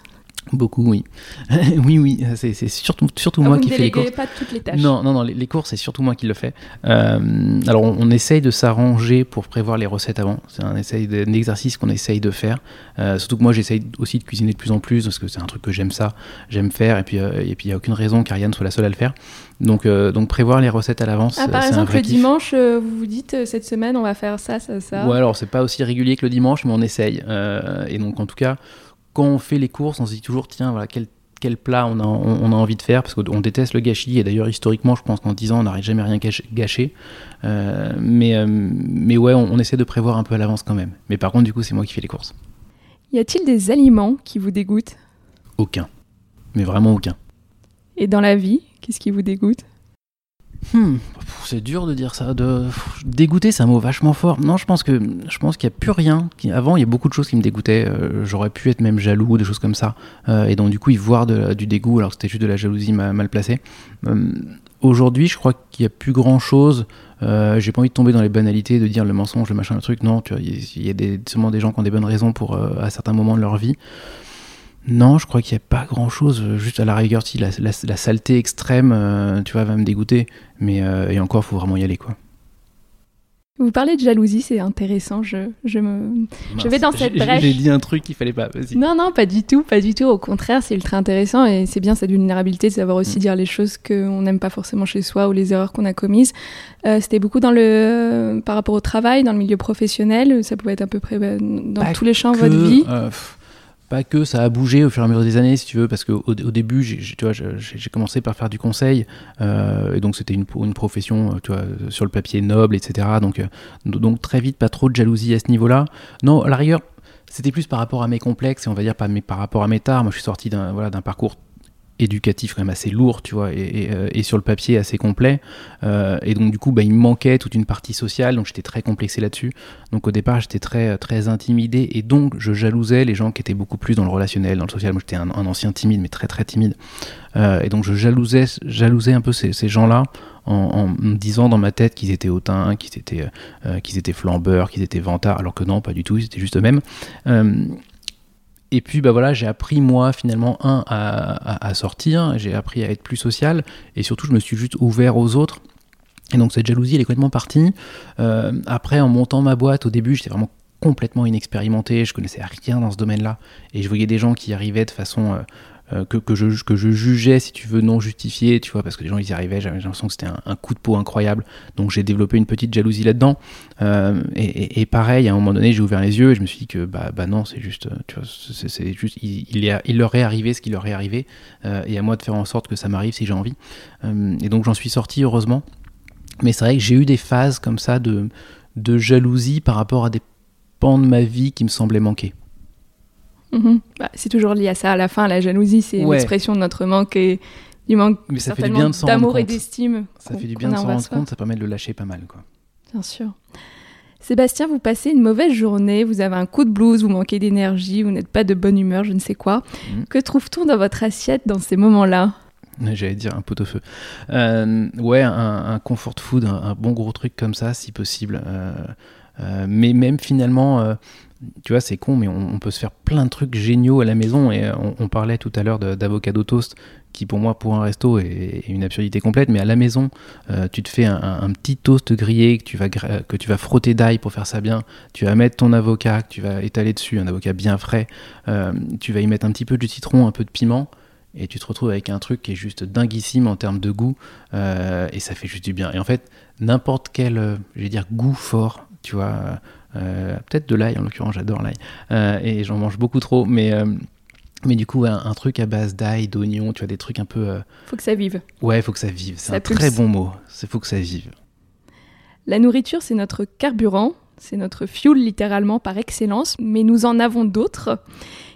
Beaucoup, oui. oui, oui, c'est surtout, surtout ah, moi qui fais les courses. pas toutes les tâches. Non, non, non, les, courses, c'est surtout moi qui le fais. Euh, alors, on, essaye de s'arranger pour prévoir les recettes avant. C'est un, un exercice qu'on essaye de faire. Euh, surtout que moi, j'essaye aussi de cuisiner de plus en plus parce que c'est un truc que j'aime ça, j'aime faire. Et puis, euh, et puis, il n'y a aucune raison qu'Ariane soit la seule à le faire. Donc, donc prévoir les recettes à l'avance. Ah, par exemple, le dimanche, vous vous dites cette semaine, on va faire ça, ça, ça. Ouais, alors c'est pas aussi régulier que le dimanche, mais on essaye. et donc, en tout cas quand on fait les courses, on se dit toujours, tiens, voilà, quel, quel plat on a, on, a, envie de faire, parce qu'on déteste le gâchis, et d'ailleurs, historiquement, je pense qu'en 10 ans, on n'arrête jamais rien gâché. Euh, mais, euh, mais ouais, on, essaie de prévoir un peu à l'avance quand même. Mais par contre, du coup, c'est moi qui fais les courses. Y a-t-il des aliments qui vous dégoûtent? Aucun. Mais vraiment aucun. Et dans la vie, qu'est-ce qui vous dégoûte? Hmm, c'est dur de dire ça. De dégoûter, c'est un mot vachement fort. Non, je pense que je pense qu'il n'y a plus rien. Avant, il y a beaucoup de choses qui me dégoûtaient. Euh, j'aurais pu être même jaloux, des choses comme ça. Euh, et donc du coup, y voir du dégoût, alors que c'était juste de la jalousie mal placée. Euh, aujourd'hui, je crois qu'il n'y a plus grand chose. J'ai pas envie de tomber dans les banalités, de dire le mensonge, le machin, le truc. Non, il y, a des, sûrement des gens qui ont des bonnes raisons pour à certains moments de leur vie. Non, je crois qu'il n'y a pas grand chose. Euh, juste à la rigueur, si la, la, saleté extrême, euh, tu vois, va me dégoûter. Mais euh, et encore, faut vraiment y aller, quoi. Vous parlez de jalousie, c'est intéressant. Je, je, me, je vais dans cette brèche. J'ai dit un truc qu'il fallait pas. Non, non, pas du tout, pas du tout. Au contraire, c'est ultra intéressant et c'est bien cette vulnérabilité de savoir aussi mm. dire les choses qu'on n'aime pas forcément chez soi ou les erreurs qu'on a commises. C'était beaucoup dans le, par rapport au travail, dans le milieu professionnel. Ça pouvait être à peu près bah, dans tous les champs de votre vie pas que ça a bougé au fur et à mesure des années, si tu veux, parce qu'au au début, j'ai commencé par faire du conseil, euh, et donc c'était une, profession, euh, tu vois, sur le papier noble, etc. Donc, euh, très vite, pas trop de jalousie à ce niveau-là. Non, à la rigueur, c'était plus par rapport à mes complexes, et on va dire mais par rapport à mes tares. Moi, je suis sorti d'un voilà, parcours éducatif quand même assez lourd, tu vois, et, euh, sur le papier assez complet. Euh, et donc du coup, bah, il me manquait toute une partie sociale, donc j'étais très complexé là-dessus. Donc au départ, j'étais très très intimidé, et donc je jalousais les gens qui étaient beaucoup plus dans le relationnel, dans le social. Moi, j'étais un, ancien timide, mais très très timide. Euh, et donc je jalousais, jalousais un peu ces, gens-là. En, en, me disant dans ma tête qu'ils étaient hautains, qu'ils étaient, qu'ils étaient flambeurs, qu'ils étaient vantards, alors que non, pas du tout, ils étaient juste eux-mêmes. Et puis bah voilà, j'ai appris moi finalement un à, sortir, j'ai appris à être plus social et surtout je me suis juste ouvert aux autres. Et donc cette jalousie elle est complètement partie. Euh, après en montant ma boîte au début j'étais vraiment complètement inexpérimenté, je connaissais rien dans ce domaine-là et je voyais des gens qui arrivaient de façon euh, que, que, je, que je jugeais, si tu veux, non justifié, tu vois, parce que les gens ils y arrivaient, j'avais l'impression que c'était un, coup de peau incroyable. Donc j'ai développé une petite jalousie là-dedans. Euh, et, pareil, à un moment donné, j'ai ouvert les yeux et je me suis dit que bah, bah non, c'est juste, tu vois, c'est juste, il, il, leur est arrivé ce qui leur est arrivé, euh, et à moi de faire en sorte que ça m'arrive si j'ai envie. et donc j'en suis sorti heureusement. Mais c'est vrai que j'ai eu des phases comme ça de, de jalousie par rapport à des pans de ma vie qui me semblaient manquer. Mhm. Bah, c'est toujours lié à ça. À la fin, la jalousie, c'est une expression de notre manque et du manque d'amour et d'estime. Ça fait du bien de s'en rendre compte, ça permet de le lâcher pas mal. Quoi. Bien sûr. Sébastien, vous passez une mauvaise journée, vous avez un coup de blues, vous manquez d'énergie, vous n'êtes pas de bonne humeur, je ne sais quoi. Mhm. Que trouve-t-on dans votre assiette dans ces moments-là? J'allais dire un pot au feu. Euh, ouais, un, comfort food, un, bon gros truc comme ça, si possible. Euh, euh, mais même finalement, tu vois, c'est con, mais on, peut se faire plein de trucs géniaux à la maison. Et euh, on, parlait tout à l'heure d'avocado toast, qui pour moi, pour un resto, est, une absurdité complète. Mais à la maison, euh, tu te fais un, petit toast grillé que tu vas, que tu vas frotter d'ail pour faire ça bien. Tu vas mettre ton avocat, que tu vas étaler dessus, un avocat bien frais. Euh, tu vas y mettre un petit peu de citron, un peu de piment. Et tu te retrouves avec un truc qui est juste dinguissime en termes de goût. et ça fait juste du bien. Et en fait, n'importe quel, je vais dire, goût fort, tu vois euh, peut-être de l'ail, en l'occurrence, j'adore l'ail. Euh, et j'en mange beaucoup trop, mais. Euh, mais du coup, un, truc à base d'ail, d'oignon, tu vois, des trucs un peu. Faut que ça vive. Ouais, faut que ça vive. C'est un très bon mot. C'est faut que ça vive. La nourriture, c'est notre carburant, c'est notre fuel littéralement par excellence, mais nous en avons d'autres.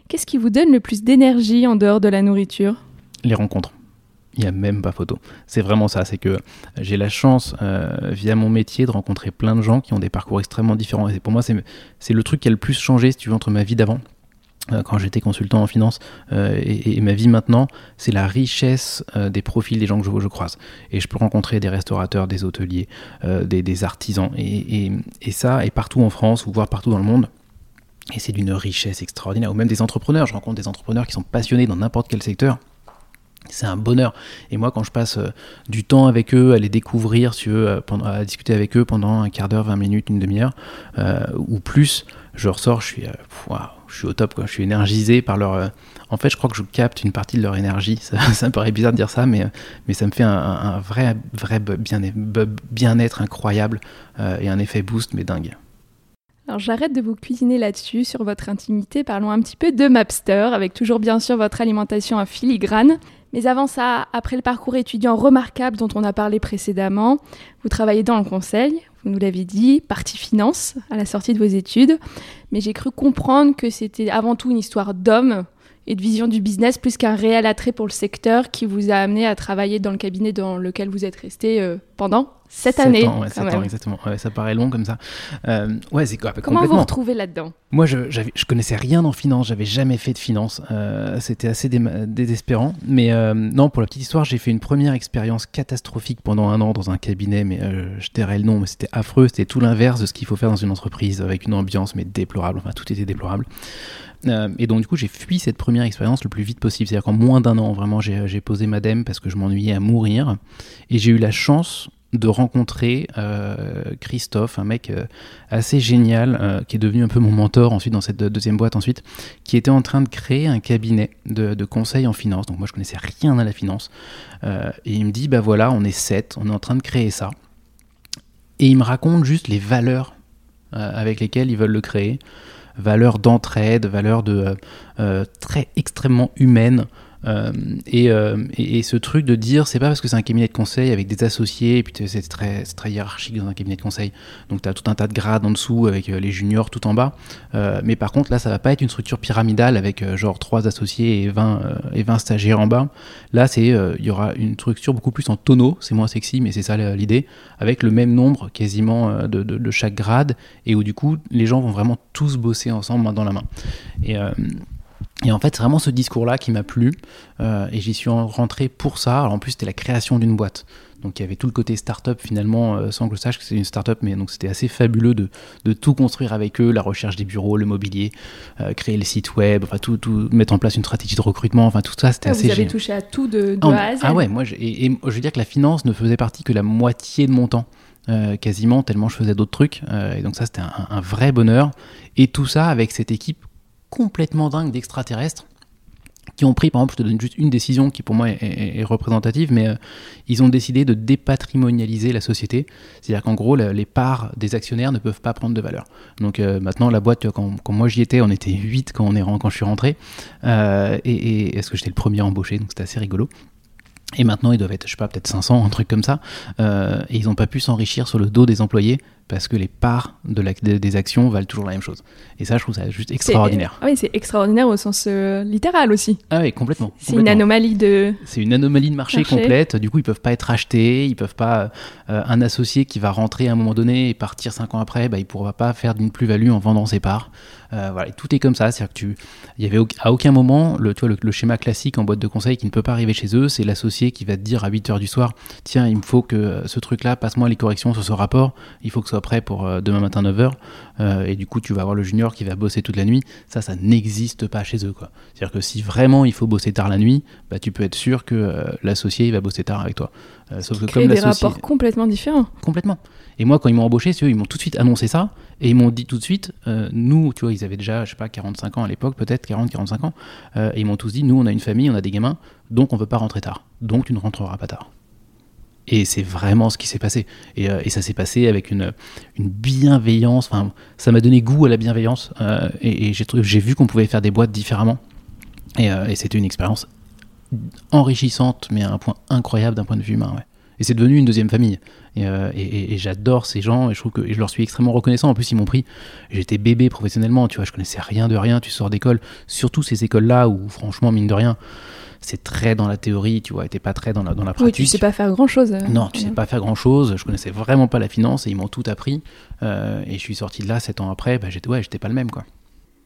Qu'est-ce qui vous donne le plus d'énergie en dehors de la nourriture? Les rencontres il n'y a même pas photo. C'est vraiment ça, c'est que j'ai la chance, euh, via mon métier, de rencontrer plein de gens qui ont des parcours extrêmement différents. Et pour moi, c'est le truc qui a le plus changé, si tu veux, entre ma vie d'avant, euh, quand j'étais consultant en finance, euh, et, ma vie maintenant, c'est la richesse des profils des gens que je, croise. Et je peux rencontrer des restaurateurs, des hôteliers, des, artisans, et, et ça, et partout en France, ou voire partout dans le monde. Et c'est d'une richesse extraordinaire. Ou même des entrepreneurs. Je rencontre des entrepreneurs qui sont passionnés dans n'importe quel secteur c'est un bonheur. Et moi, quand je passe euh, du temps avec eux, à les découvrir, euh, à discuter avec eux pendant un quart d'heure, 20 minutes, une demi-heure, euh, ou plus, je ressors, je suis, je suis au top, je suis énergisé par leur... en fait, je crois que je capte une partie de leur énergie. Ça, me paraît bizarre de dire ça, mais, ça me fait un, vrai, vrai bien-être incroyable et un effet boost, mais dingue. Alors j'arrête de vous cuisiner là-dessus, sur votre intimité. Parlons un petit peu de Mapster, avec toujours bien sûr votre alimentation à filigrane. Mais avant ça, après le parcours étudiant remarquable dont on a parlé précédemment, vous travaillez dans le conseil, vous nous l'avez dit, partie finance à la sortie de vos études. Mais j'ai cru comprendre que c'était avant tout une histoire d'homme et de vision du business plus qu'un réel attrait pour le secteur qui vous a amené à travailler dans le cabinet dans lequel vous êtes resté euh, pendant cette année. Ans, ouais, ans, exactement. Ouais, ça paraît long comme ça. Euh, ouais, c'est quoi Comment vous retrouvez là-dedans? Moi, je, je connaissais rien en finance, j'avais jamais fait de finance. Euh, C'était assez désespérant. Mais euh, non, pour la petite histoire, j'ai fait une première expérience catastrophique pendant un an dans un cabinet, mais je tairai le nom, mais c'était affreux. C'était tout l'inverse de ce qu'il faut faire dans une entreprise avec une ambiance, mais déplorable. Enfin, tout était déplorable. Euh, et donc, du coup, j'ai fui cette première expérience le plus vite possible. C'est-à-dire qu'en moins d'un an, vraiment, j'ai posé ma dème parce que je m'ennuyais à mourir. Et j'ai eu la chance de rencontrer euh, Christophe, un mec euh, assez génial, qui est devenu un peu mon mentor ensuite dans cette deuxième boîte ensuite, qui était en train de créer un cabinet de, de conseil en finance. Donc moi je connaissais rien à la finance. et il me dit, bah voilà, on est sept, on est en train de créer ça. Et il me raconte juste les valeurs avec lesquelles ils veulent le créer. Valeurs d'entraide, valeurs de très extrêmement humaines. Euh, euh, et, et, ce truc de dire, c'est pas parce que c'est un cabinet de conseil avec des associés, et puis c'est très, très hiérarchique dans un cabinet de conseil, donc tu as tout un tas de grades en dessous avec euh, les juniors tout en bas. mais par contre, là, ça va pas être une structure pyramidale avec genre 3 associés et 20, et 20 stagiaires en bas. Là, c'est il y aura une structure beaucoup plus en tonneau, c'est moins sexy, mais c'est ça l'idée, avec le même nombre quasiment de, de, chaque grade, et où du coup, les gens vont vraiment tous bosser ensemble main dans la main. Et en fait, c'est vraiment ce discours-là qui m'a plu, euh, et j'y suis rentré pour ça. Alors en plus, c'était la création d'une boîte. Donc il y avait tout le côté start-up finalement, euh, sans que je sache que c'est une start-up, mais donc c'était assez fabuleux de, de, tout construire avec eux, la recherche des bureaux, le mobilier, euh, créer le site web, enfin tout, tout, mettre en place une stratégie de recrutement, enfin tout ça, c'était ah, assez. Vous avez touché à tout de, de A à Z. Ah ouais, moi, je, et, je veux dire que la finance ne faisait partie que la moitié de mon temps. quasiment tellement je faisais d'autres trucs et donc ça c'était un, un, vrai bonheur et tout ça avec cette équipe complètement dingue d'extraterrestres qui ont pris, par exemple, je te donne juste une décision qui pour moi est, représentative, mais euh, ils ont décidé de dépatrimonialiser la société. C'est-à-dire qu'en gros, les parts des actionnaires ne peuvent pas prendre de valeur. Donc euh, maintenant, la boîte, quand, moi j'y étais, on était 8 quand, on quand je suis rentré, euh, et, et est-ce que j'étais le premier embauché, donc c'était assez rigolo. Et maintenant, ils doivent être, je sais pas, peut-être 500, un truc comme ça. et ils n'ont pas pu s'enrichir sur le dos des employés parce que les parts de la, des actions valent toujours la même chose. Et ça, je trouve ça juste extraordinaire. Ah oui, c'est extraordinaire au sens euh, littéral aussi. Ah oui, complètement. C'est une anomalie de. C'est une anomalie de marché, complète. Du coup, ils peuvent pas être achetés. Ils peuvent pas. Euh, un associé qui va rentrer à un moment donné et partir cinq ans après, bah, il pourra pas faire d'une plus-value en vendant ses parts. Euh, voilà, tout est comme ça. C'est-à-dire que tu, il y avait à aucun moment le, tu vois, le, schéma classique en boîte de conseil qui ne peut pas arriver chez eux, c'est l'associé qui va te dire à 8 heures du soir, tiens, il me faut que ce truc-là, passe-moi les corrections sur ce rapport. Il faut que ce soit prêt pour euh, demain matin 9h, euh, et du coup tu vas avoir le junior qui va bosser toute la nuit, ça, ça n'existe pas chez eux. quoi. C'est-à-dire que si vraiment il faut bosser tard la nuit, bah, tu peux être sûr que euh, l'associé il va bosser tard avec toi. sauf que comme des rapports complètement différents. Complètement. Et moi, quand ils m'ont embauché, ils m'ont tout de suite annoncé ça, et ils m'ont dit tout de suite, nous, tu vois, ils avaient déjà, je sais pas, 45 ans à l'époque, peut-être 40, 45 ans, et ils m'ont tous dit, nous, on a une famille, on a des gamins, donc on veut pas rentrer tard. Donc tu ne rentreras pas tard. Et c'est vraiment ce qui s'est passé. Et, euh, ça s'est passé avec une, bienveillance. Enfin, ça m'a donné goût à la bienveillance. Euh, et, et j'ai vu qu'on pouvait faire des boîtes différemment. Et, euh, et c'était une expérience enrichissante, mais à un point incroyable d'un point de vue humain. Ouais. Et c'est devenu une deuxième famille. Et, et j'adore ces gens. Et je trouve que je leur suis extrêmement reconnaissant. En plus, ils m'ont pris. J'étais bébé professionnellement. Tu vois, je connaissais rien de rien. Tu sors d'école. Surtout ces écoles-là où, franchement, mine de rien c'est très dans la théorie, tu vois, et pas très dans la, dans la pratique. Oui, tu sais pas faire grand chose. Euh, non, tu sais pas faire grand chose. Je connaissais vraiment pas la finance et ils m'ont tout appris. Euh, et je suis sorti de là sept ans après, bah, j'étais ouais, j'étais pas le même quoi.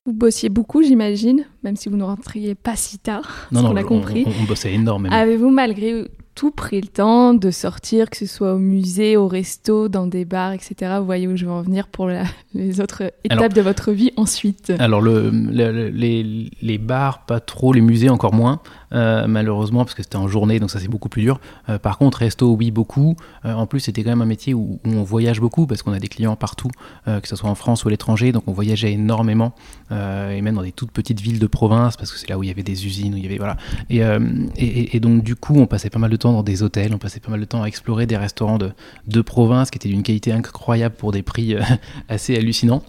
Vous bossiez beaucoup, j'imagine, même si vous ne rentriez pas si tard, non, non, on a compris. On, on, bossait énormément. Avez-vous malgré tout pris le temps de sortir, que ce soit au musée, au resto, dans des bars, etc. Vous voyez où je veux en venir pour les autres étapes de votre vie ensuite? Alors, le, les, les, bars, pas trop, les musées encore moins, euh, malheureusement, parce que c'était en journée, donc ça c'est beaucoup plus dur. Euh, par contre, resto, oui, beaucoup. Euh, en plus, c'était quand même un métier où, on voyage beaucoup, parce qu'on a des clients partout, que ce soit en France ou à l'étranger, donc on voyageait énormément, et même dans des toutes petites villes de province, parce que c'est là où il y avait des usines, où il y avait. Et, donc, du coup, on passait pas mal de dans des hôtels, on passait pas mal de temps à explorer des restaurants de, de province qui étaient d'une qualité incroyable pour des prix assez hallucinants.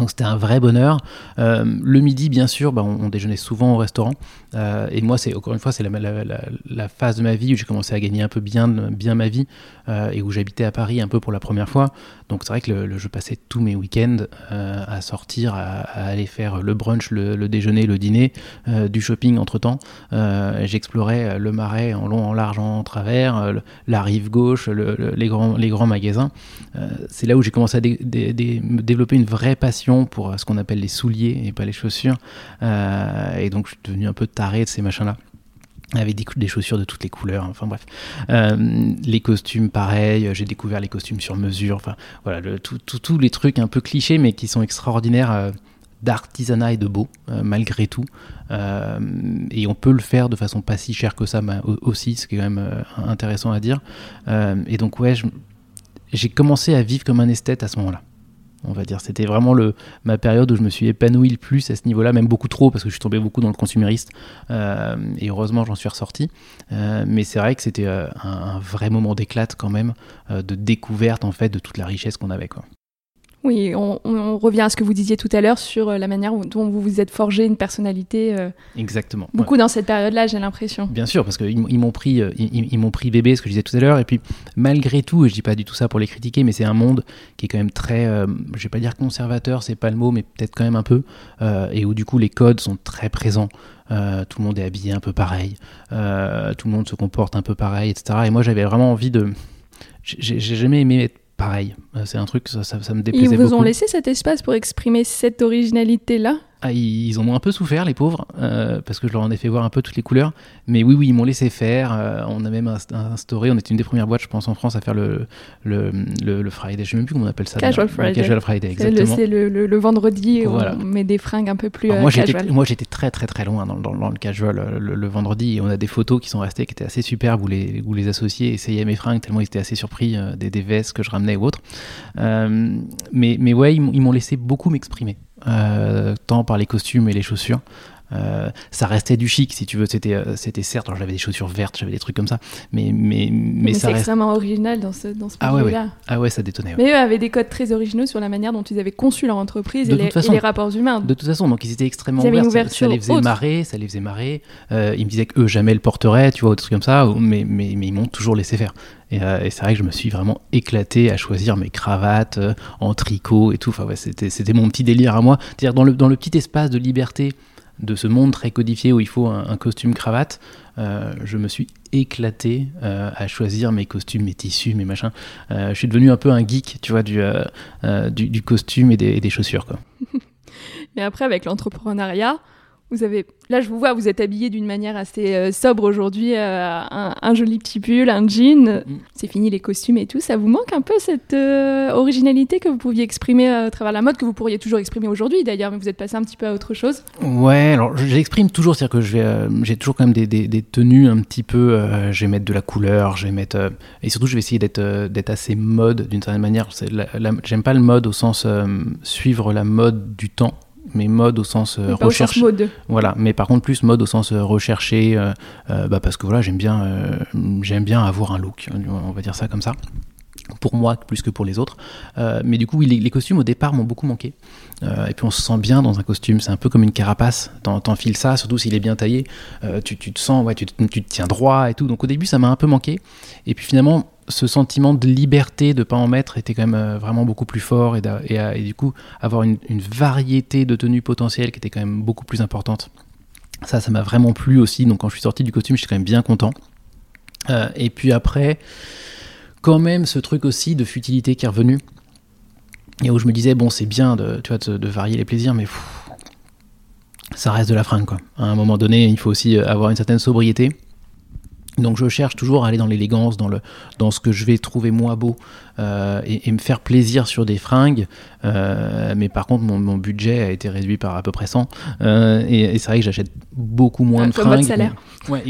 Donc c'était un vrai bonheur. Euh, le midi, bien sûr, bah, on, déjeunait souvent au restaurant. Euh, et moi, c'est encore une fois, c'est la, phase de ma vie où j'ai commencé à gagner un peu bien, ma vie euh, et où j'habitais à Paris un peu pour la première fois. Donc c'est vrai que je passais tous mes week-ends à sortir, à, aller faire le brunch, le, déjeuner, le dîner, du shopping entre temps. J'explorais le marais en long, en large, en travers, la rive gauche, les, grands, magasins. c'est là où j'ai commencé à développer une vraie passion pour euh, ce qu'on appelle les souliers et pas les chaussures. Euh, et donc je suis devenu un peu taré de ces machins-là avec des, des, chaussures de toutes les couleurs, enfin bref. Euh, les costumes, pareil, j'ai découvert les costumes sur mesure, enfin voilà, tous les trucs un peu clichés mais qui sont extraordinaires d'artisanat et de beau, malgré tout. et on peut le faire de façon pas si chère que ça aussi, ce qui est quand même intéressant à dire. et donc ouais, j'ai commencé à vivre comme un esthète à ce moment-là on va dire. C'était vraiment le, ma période où je me suis épanoui le plus à ce niveau-là, même beaucoup trop, parce que je suis tombé beaucoup dans le consumériste. Euh, et heureusement, j'en suis ressorti. Euh, mais c'est vrai que c'était euh, un, vrai moment d'éclate quand même, de découverte en fait de toute la richesse qu'on avait. Quoi. Oui, on, revient à ce que vous disiez tout à l'heure sur euh, la manière dont vous vous êtes forgé une personnalité. Euh, Exactement. Beaucoup dans cette période-là, j'ai l'impression. Bien sûr, parce qu'ils ils, m'ont pris, euh, ils, m'ont pris bébé, ce que je disais tout à l'heure, et puis malgré tout, et je dis pas du tout ça pour les critiquer, mais c'est un monde qui est quand même très, je vais pas dire conservateur, c'est pas le mot, mais peut-être quand même un peu, et où du coup les codes sont très présents. tout le monde est habillé un peu pareil, tout le monde se comporte un peu pareil, etc. Et moi, j'avais vraiment envie de. J'ai jamais aimé être pareil. Euh, c'est un truc, ça, ça, me déplaisait beaucoup. Ils vous ont laissé cet espace pour exprimer cette originalité-là? Ah, ils en ont un peu souffert, les pauvres, euh, parce que je leur en ai fait voir un peu toutes les couleurs. Mais oui, oui, ils m'ont laissé faire. Euh, on a même instauré, on était une des premières boîtes, je pense, en France à faire le, le, le, Friday. Je ne sais même plus comment on appelle ça. Casual Friday. casual Friday, exactement. C'est le, le, vendredi où on met des fringues un peu plus moi, casual. Moi, j'étais très, très, très loin dans, dans, le casual le, vendredi. Et on a des photos qui sont restées, qui étaient assez superbes, où les, où les associés essayaient mes fringues, tellement ils étaient assez surpris des, des, vestes que je ramenais ou autres. mais, mais ouais, ils m'ont laissé beaucoup m'exprimer. Euh, tant par les costumes et les chaussures. Euh, ça restait du chic si tu veux. C'était euh, c'était certes j'avais des chaussures vertes j'avais des trucs comme ça mais mais mais, c'est extrêmement original dans ce dans ce ah ouais, là ah ouais ça détonnait mais eux avaient des codes très originaux sur la manière dont ils avaient conçu leur entreprise et les, les, rapports humains. De toute façon donc ils étaient extrêmement ouverts ça, les faisait marrer ça les faisait marrer. Ils me disaient qu'eux jamais le porteraient tu vois des trucs comme ça mais mais, mais ils m'ont toujours laissé faire. Euh, et, c'est vrai que je me suis vraiment éclaté à choisir mes cravates euh, en tricot et tout. Enfin, ouais, c'était mon petit délire à moi. C'est-à-dire dans le, dans le petit espace de liberté de ce monde très codifié où il faut un, costume cravate, euh, je me suis éclaté à choisir mes costumes, mes tissus, mes machins. je suis devenu un peu un geek, tu vois, du, du, costume et des, et des chaussures. Quoi. et après, avec l'entrepreneuriat, vous avez, là, je vous vois, vous êtes habillé d'une manière assez euh, sobre aujourd'hui, euh, un, joli petit pull, un jean. Mm. C'est fini les costumes et tout. Ça vous manque un peu cette euh, originalité que vous pouviez exprimer à travers la mode, que vous pourriez toujours exprimer aujourd'hui d'ailleurs, mais vous êtes passé un petit peu à autre chose? Ouais, alors j'exprime toujours, c'est-à-dire que j'ai toujours quand même des, des, tenues un petit peu. je vais mettre de la couleur, je vais mettre et surtout je vais essayer d'être assez mode d'une certaine manière. J'aime pas le mode au sens suivre la mode du temps mais mode au sens euh, recherche. mode. Voilà, mais par contre plus mode au sens euh, recherché, euh, bah parce que voilà, j'aime bien, j'aime bien avoir un look, on va dire ça comme ça. Pour moi, plus que pour les autres. mais du coup, oui, les, costumes au départ m'ont beaucoup manqué. et puis on se sent bien dans un costume. C'est un peu comme une carapace. T'enfiles ça, surtout s'il est bien taillé. Tu, tu, te sens, ouais, tu, tu, te tiens droit et tout. Donc au début, ça m'a un peu manqué. Et puis finalement, ce sentiment de liberté de pas en mettre était quand même euh, vraiment beaucoup plus fort et, du coup avoir une, variété de tenues potentielles qui était quand même beaucoup plus importante. Ça, ça m'a vraiment plu aussi. Donc quand je suis sorti du costume, j'étais quand même bien content. Euh, et puis après, quand même ce truc aussi de futilité qui est revenu et où je me disais bon c'est bien de, tu vois, de, varier les plaisirs, mais ça reste de la fringue quoi. À un moment donné, il faut aussi avoir une certaine sobriété. Donc je cherche toujours à aller dans l'élégance, dans, le, dans ce que je vais trouver moi beau euh, et, me faire plaisir sur des fringues. Euh, mais par contre, mon, budget a été réduit par à peu près 100. Euh, et, c'est vrai que j'achète beaucoup moins de fringues. Votre salaire. ouais,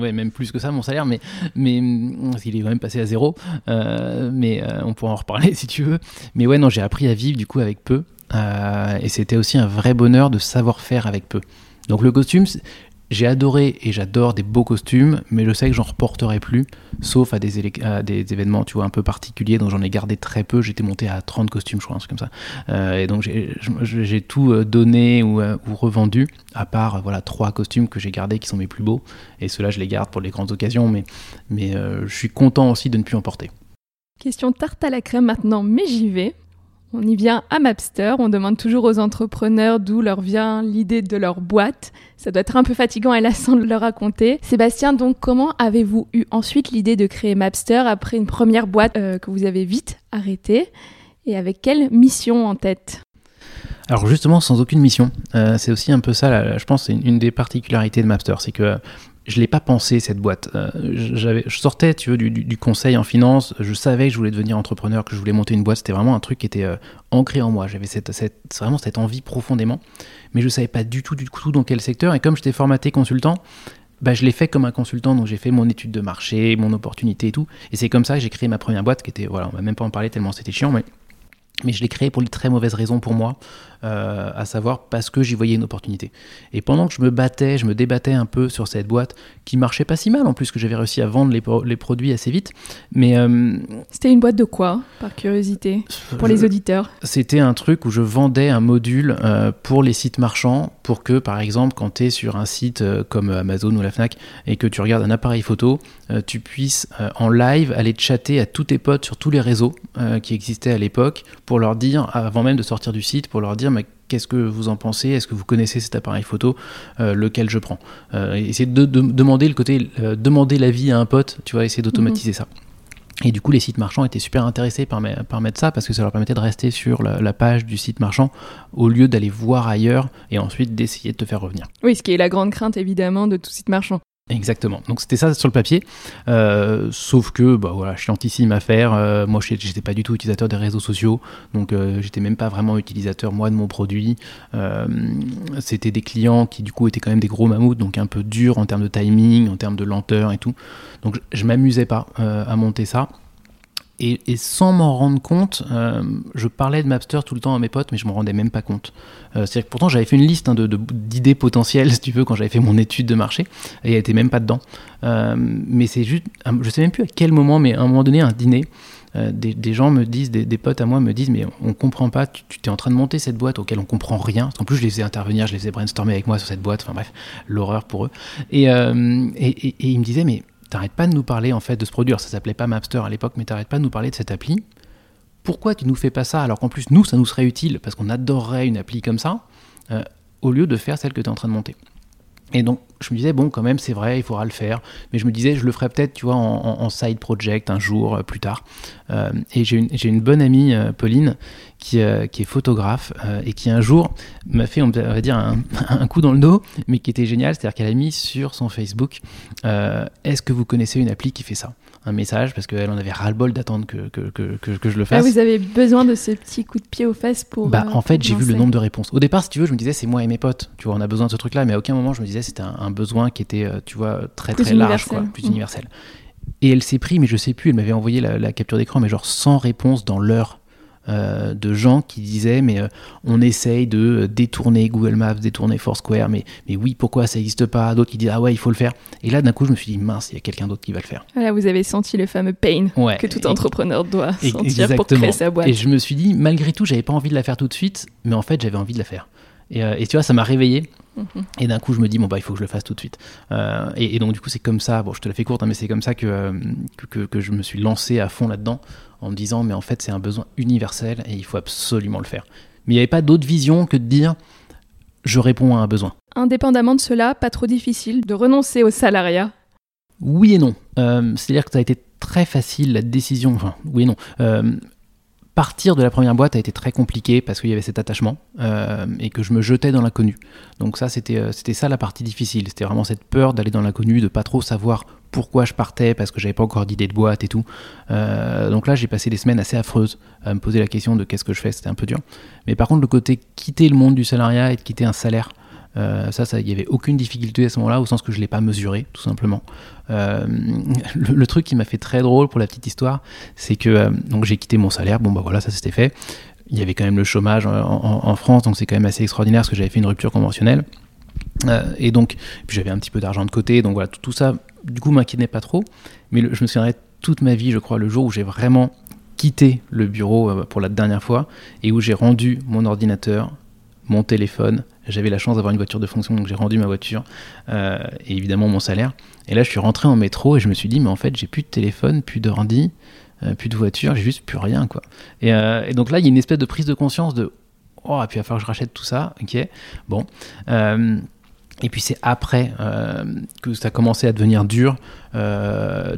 ouais, même plus que ça, mon salaire. Mais, mais il est quand même passé à zéro. mais on pourra en reparler si tu veux. Mais ouais, non, j'ai appris à vivre du coup avec peu. et c'était aussi un vrai bonheur de savoir faire avec peu. Donc le costume, j'ai adoré et j'adore des beaux costumes, mais je sais que j'en reporterai plus, sauf à des, événements, tu vois, un peu particuliers, dont j'en ai gardé très peu. J'étais monté à 30 costumes, je crois, un truc comme ça. Euh, et donc j'ai tout euh, donné ou, euh, ou, revendu, à part voilà trois costumes que j'ai gardés qui sont mes plus beaux. Et ceux-là, je les garde pour les grandes occasions, mais je suis content aussi de ne plus en porter. Question tarte à la crème maintenant, mais j'y vais. On y vient à Mapster, on demande toujours aux entrepreneurs d'où leur vient l'idée de leur boîte. Ça doit être un peu fatigant et lassant de le raconter. Sébastien, donc comment avez-vous eu ensuite l'idée de créer Mapster après une première boîte euh, que vous avez vite arrêtée? Et avec quelle mission en tête? Alors justement, sans aucune mission. Euh, c'est aussi un peu ça, je pense, c'est une, une, des particularités de Mapster, c'est que je l'ai pas pensé cette boîte. Euh, j'avais, je sortais, tu veux, du, conseil en finance. Je savais que je voulais devenir entrepreneur, que je voulais monter une boîte. C'était vraiment un truc qui était euh, ancré en moi. J'avais cette, cette, vraiment cette envie profondément, mais je savais pas du tout, du tout dans quel secteur. Et comme j'étais formaté consultant, bah, je l'ai fait comme un consultant. Donc j'ai fait mon étude de marché, mon opportunité et tout. Et c'est comme ça que j'ai créé ma première boîte, qui était, voilà, on va même pas en parler tellement c'était chiant, mais mais je l'ai créé pour une très mauvaise raison pour moi, euh, à savoir parce que j'y voyais une opportunité. Et pendant que je me battais, je me débattais un peu sur cette boîte qui marchait pas si mal en plus, que j'avais réussi à vendre les, les, produits assez vite. Mais euh, c'était une boîte de quoi, par curiosité, pour les auditeurs? C'était un truc où je vendais un module euh, pour les sites marchands, pour que par exemple, quand tu es sur un site comme Amazon ou la Fnac et que tu regardes un appareil photo, tu puisses en live aller chatter à tous tes potes sur tous les réseaux qui existaient à l'époque pour leur dire, avant même de sortir du site, pour leur dire mais qu'est-ce que vous en pensez? Est-ce que vous connaissez cet appareil photo? Euh, Lequel je prends? Euh, Essayer de, demander le côté, euh, demander l'avis à un pote, tu vois, essayer d'automatiser mhm. ça. Et du coup, les sites marchands étaient super intéressés par, par mettre ça parce que ça leur permettait de rester sur la, la page du site marchand au lieu d'aller voir ailleurs et ensuite d'essayer de te faire revenir. Oui, ce qui est la grande crainte évidemment de tout site marchand. Exactement. Donc c'était ça sur le papier. Euh, sauf que, bah voilà, chiantissime à faire. Euh, moi, je n'étais pas du tout utilisateur des réseaux sociaux, donc euh, j'étais même pas vraiment utilisateur moi de mon produit. c'était des clients qui du coup étaient quand même des gros mammouths, donc un peu durs en termes de timing, en termes de lenteur et tout. Donc je m'amusais pas à monter ça. Et, sans m'en rendre compte, euh, je parlais de Mapster tout le temps à mes potes, mais je m'en rendais même pas compte. Euh, c'est-à-dire que pourtant j'avais fait une liste hein, d'idées potentielles, si tu veux, quand j'avais fait mon étude de marché, et elle était même pas dedans. Euh, mais c'est juste, je sais même plus à quel moment, mais à un moment donné, un dîner, des, gens me disent, des, potes à moi me disent, mais on comprend pas, tu, tu es en train de monter cette boîte auquel on comprend rien. En plus, je les faisais intervenir, je les faisais brainstormer avec moi sur cette boîte, enfin bref, l'horreur pour eux. Et, et, et ils me disaient, mais t'arrêtes pas de nous parler en fait de ce produit. ça s'appelait pas Mapster à l'époque, mais t'arrêtes pas de nous parler de cette appli. Pourquoi tu nous fais pas ça alors qu'en plus nous ça nous serait utile parce qu'on adorerait une appli comme ça euh, au lieu de faire celle que tu es en train de monter? Et donc, je me disais, bon, quand même, c'est vrai, il faudra le faire. Mais je me disais, je le ferai peut-être, tu vois, en, side project un jour euh, plus tard. Euh, et j'ai une, une, bonne amie, euh, Pauline, qui, qui, est photographe et qui un jour m'a fait, on va dire, un, un, coup dans le dos, mais qui était génial. C'est-à-dire qu'elle a mis sur son Facebook Est-ce que vous connaissez une appli qui fait ça? Un message parce qu'elle en avait ras-le-bol d'attendre que, que, que, que, je le fasse. Ah, vous avez besoin de ce petit coup de pied aux fesses pour. Bah, en fait, j'ai vu le nombre de réponses. Au départ, si tu veux, je me disais, c'est moi et mes potes. Tu vois, on a besoin de ce truc-là, mais à aucun moment, je me disais, c'était un, besoin qui était, euh, tu vois, très très large, quoi, plus mmh. universel. Et elle s'est pris, mais je sais plus, elle m'avait envoyé la, la capture d'écran, mais genre sans réponse dans l'heure. Euh, de gens qui disaient mais euh, on essaye de détourner Google Maps, détourner Foursquare, mais, mais oui, pourquoi ça n'existe pas? D'autres qui disent ah ouais, il faut le faire. Et là, d'un coup, je me suis dit mince, il y a quelqu'un d'autre qui va le faire. Voilà, vous avez senti le fameux pain que tout entrepreneur doit sentir pour créer sa boîte. Et je me suis dit, malgré tout, j'avais pas envie de la faire tout de suite, mais en fait, j'avais envie de la faire. Et, et, tu vois, ça m'a réveillé. Et d'un coup, je me dis, bon, bah, il faut que je le fasse tout de suite. Euh, et, donc, du coup, c'est comme ça, bon, je te la fais courte, hein, mais c'est comme ça euh, que, que, que, je me suis lancé à fond là-dedans, en me disant, mais en fait, c'est un besoin universel et il faut absolument le faire. Mais il n'y avait pas d'autre vision que de dire, je réponds à un besoin. Indépendamment de cela, pas trop difficile de renoncer au salariat Oui et non. Euh, c'est-à-dire que ça a été très facile, la décision, enfin, oui et non partir de la première boîte a été très compliqué parce qu'il y avait cet attachement euh, et que je me jetais dans l'inconnu. Donc ça, c'était euh, c'était ça la partie difficile. C'était vraiment cette peur d'aller dans l'inconnu, de pas trop savoir pourquoi je partais parce que j'avais pas encore d'idée de boîte et tout. Euh, donc là, j'ai passé des semaines assez affreuses à me poser la question de qu'est-ce que je fais. C'était un peu dur. Mais par contre, le côté quitter le monde du salariat et de quitter un salaire euh, ça, il n'y avait aucune difficulté à ce moment-là, au sens que je ne l'ai pas mesuré, tout simplement. Euh, le, truc qui m'a fait très drôle pour la petite histoire, c'est que euh, j'ai quitté mon salaire, bon bah voilà, ça c'était fait. Il y avait quand même le chômage en, France, donc c'est quand même assez extraordinaire parce que j'avais fait une rupture conventionnelle. et donc, j'avais un petit peu d'argent de côté, donc voilà, tout, ça, du coup, m'inquiétait pas trop. Mais je me souviendrai toute ma vie, je crois, le jour où j'ai vraiment quitté le bureau pour la dernière fois et où j'ai rendu mon ordinateur, mon téléphone. J'avais la chance d'avoir une voiture de fonction, donc j'ai rendu ma voiture euh, et évidemment mon salaire. Et là, je suis rentré en métro et je me suis dit, mais en fait, j'ai plus de téléphone, plus d'ordi, euh, plus de voiture, j'ai juste plus rien, quoi. Euh, et, donc là, il y a une espèce de prise de conscience de, oh, et puis il va falloir que je rachète tout ça, ok, bon. et puis c'est après que ça a commencé à devenir dur.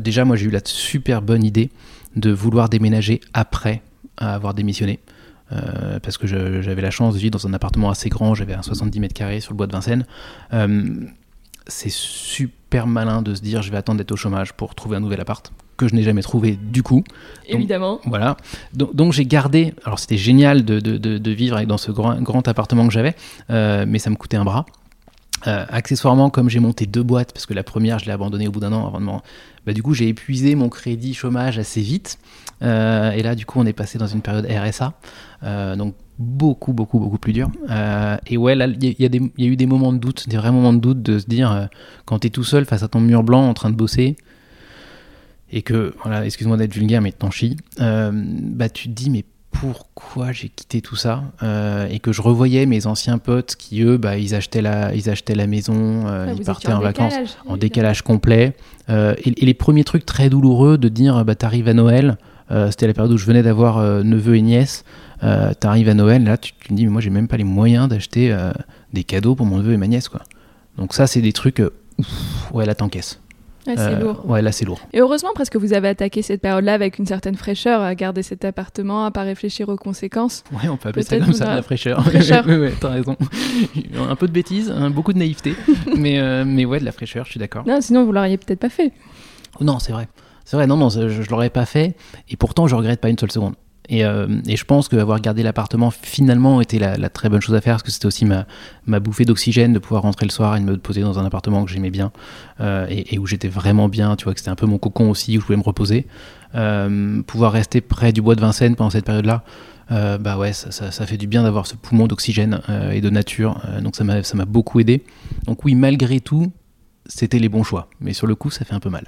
déjà, moi, j'ai eu la super bonne idée de vouloir déménager après avoir démissionné. Euh, parce que j'avais la chance de vivre dans un appartement assez grand, j'avais un 70 mètres carrés sur le bois de Vincennes. Euh, c'est super malin de se dire je vais attendre d'être au chômage pour trouver un nouvel appart que je n'ai jamais trouvé du coup. Évidemment. Voilà. Donc, j'ai gardé. Alors c'était génial de, de, de, vivre dans ce grand, grand appartement que j'avais, euh, mais ça me coûtait un bras. accessoirement, comme j'ai monté deux boîtes, parce que la première je l'ai abandonnée au bout d'un an avant de bah, du coup j'ai épuisé mon crédit chômage assez vite. et là du coup on est passé dans une période RSA. Euh, donc beaucoup, beaucoup, beaucoup plus dur. Euh, et ouais, là, il y, a eu des moments de doute, des vrais moments de doute de se dire, euh, quand tu es tout seul face à ton mur blanc en train de bosser, et que, voilà, excuse-moi d'être vulgaire, mais t'en chies, bah tu te dis, mais pourquoi j'ai quitté tout ça et que je revoyais mes anciens potes qui eux bah, ils achetaient la ils achetaient la maison ils partaient en, vacances en décalage complet et, les premiers trucs très douloureux de dire bah t'arrives à Noël c'était la période où je venais d'avoir neveu et nièce euh, t'arrives à Noël, là, tu, te dis, mais moi, j'ai même pas les moyens d'acheter euh, des cadeaux pour mon neveu et ma nièce, quoi. Donc, ça, c'est des trucs, euh, ouais, là, t'encaisses. Ouais, c'est lourd. Ouais, là, c'est lourd. Et heureusement, parce que vous avez attaqué cette période-là avec une certaine fraîcheur, à garder cet appartement, à pas réfléchir aux conséquences. Ouais, on peut appeler ça comme ça, la fraîcheur. fraîcheur. oui, ouais, t'as raison. un peu de bêtises, hein, beaucoup de naïveté, mais, mais ouais, de la fraîcheur, je suis d'accord. Non, sinon, vous l'auriez peut-être pas fait. Non, c'est vrai. C'est vrai, non, non, je, je l'aurais pas fait, et pourtant, je regrette pas une seule seconde. Euh, et, je pense qu'avoir gardé l'appartement finalement était la, très bonne chose à faire parce que c'était aussi ma, ma bouffée d'oxygène de pouvoir rentrer le soir et de me poser dans un appartement que j'aimais bien euh, et, où j'étais vraiment bien, tu vois, que c'était un peu mon cocon aussi où je pouvais me reposer. Euh, pouvoir rester près du bois de Vincennes pendant cette période-là, bah ouais, ça, ça, fait du bien d'avoir ce poumon d'oxygène et de nature, donc ça m'a beaucoup aidé. Donc oui, malgré tout, c'était les bons choix, mais sur le coup, ça fait un peu mal.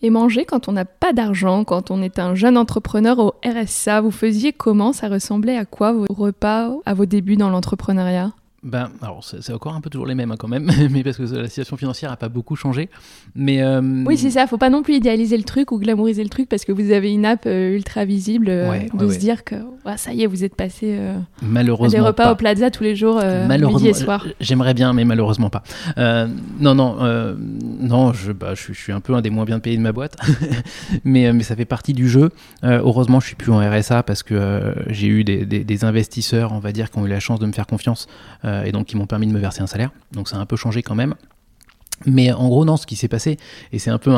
Et manger quand on n'a pas d'argent, quand on est un jeune entrepreneur au RSA, vous faisiez comment? Ça ressemblait à quoi vos repas à vos débuts dans l'entrepreneuriat? Ben, alors c'est encore un peu toujours les mêmes hein, quand même, mais parce que la situation financière n'a pas beaucoup changé. Mais euh, oui, c'est ça. Faut pas non plus idéaliser le truc ou glamouriser le truc parce que vous avez une app euh, ultra visible euh, de se dire que ça y est, vous êtes passé malheureusement des repas au Plaza tous les jours, midi et soir. J'aimerais bien, mais malheureusement pas. non, non, non. Je, bah, je, suis un peu un des moins bien payés de ma boîte, mais mais ça fait partie du jeu. heureusement, je suis plus en RSA parce que j'ai eu des, des, des, investisseurs, on va dire, qui ont eu la chance de me faire confiance euh, et donc qui m'ont permis de me verser un salaire. Donc ça a un peu changé quand même. Mais en gros, non, ce qui s'est passé, et c'est un peu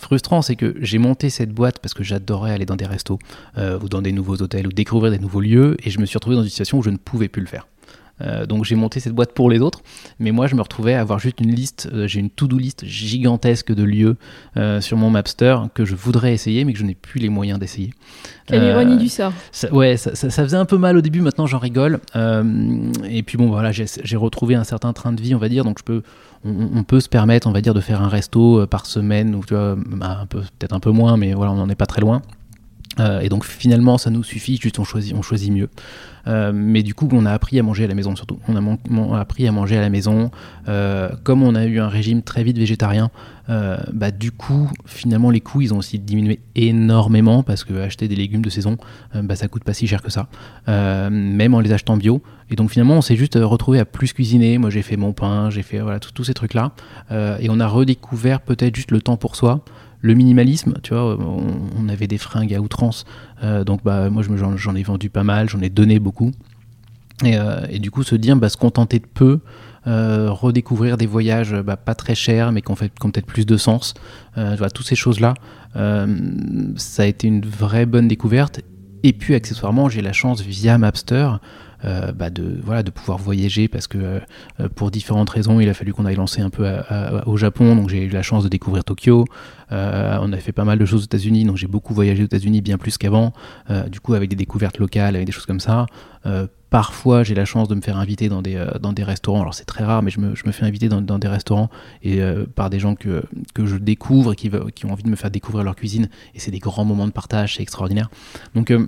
frustrant, c'est que j'ai monté cette boîte parce que j'adorais aller dans des restos euh, ou dans des nouveaux hôtels ou découvrir des nouveaux lieux, et je me suis retrouvé dans une situation où je ne pouvais plus le faire. Euh, donc j'ai monté cette boîte pour les autres, mais moi je me retrouvais à avoir juste une liste, euh, j'ai une to-do list gigantesque de lieux euh, sur mon Mapster que je voudrais essayer, mais que je n'ai plus les moyens d'essayer. Quelle ironie du sort. Ça, ouais, ça, faisait un peu mal au début, maintenant j'en rigole. et puis bon, voilà, j'ai retrouvé un certain train de vie, on va dire, donc je peux, on, peut se permettre, on va dire, de faire un resto par semaine, ou tu vois, bah, peut-être un peu moins, mais voilà, on n'en est pas très loin. Et donc finalement, ça nous suffit, juste on choisit, on choisit mieux. Euh, mais du coup, on a appris à manger à la maison surtout. On a, appris à manger à la maison. Euh, comme on a eu un régime très vite végétarien, euh, bah, du coup, finalement, les coûts, ils ont aussi diminué énormément parce que acheter des légumes de saison, bah, ça coûte pas si cher que ça, même en les achetant bio. Et donc finalement, on s'est juste retrouvé à plus cuisiner. Moi, j'ai fait mon pain, j'ai fait voilà tous ces trucs-là, et on a redécouvert peut-être juste le temps pour soi le minimalisme, tu vois, on, avait des fringues à outrance, euh, donc bah, moi j'en ai vendu pas mal, j'en ai donné beaucoup. Et, euh, du coup, se dire, bah, se contenter de peu, euh, redécouvrir des voyages bah, pas très chers, mais qui ont, peut-être plus de sens, vois, toutes ces choses-là, ça a été une vraie bonne découverte. Et puis accessoirement, j'ai la chance via Mapster bah de, voilà, de pouvoir voyager parce que pour différentes raisons, il a fallu qu'on aille lancer un peu au Japon. Donc j'ai eu la chance de découvrir Tokyo. on a fait pas mal de choses aux États-Unis, donc j'ai beaucoup voyagé aux États-Unis bien plus qu'avant. du coup, avec des découvertes locales, avec des choses comme ça. Parfois, j'ai la chance de me faire inviter dans des, euh, dans des restaurants. Alors, c'est très rare, mais je me, je me fais inviter dans, des restaurants et euh, par des gens que, que je découvre qui, qui ont envie de me faire découvrir leur cuisine. Et c'est des grands moments de partage, c'est extraordinaire. Donc, euh,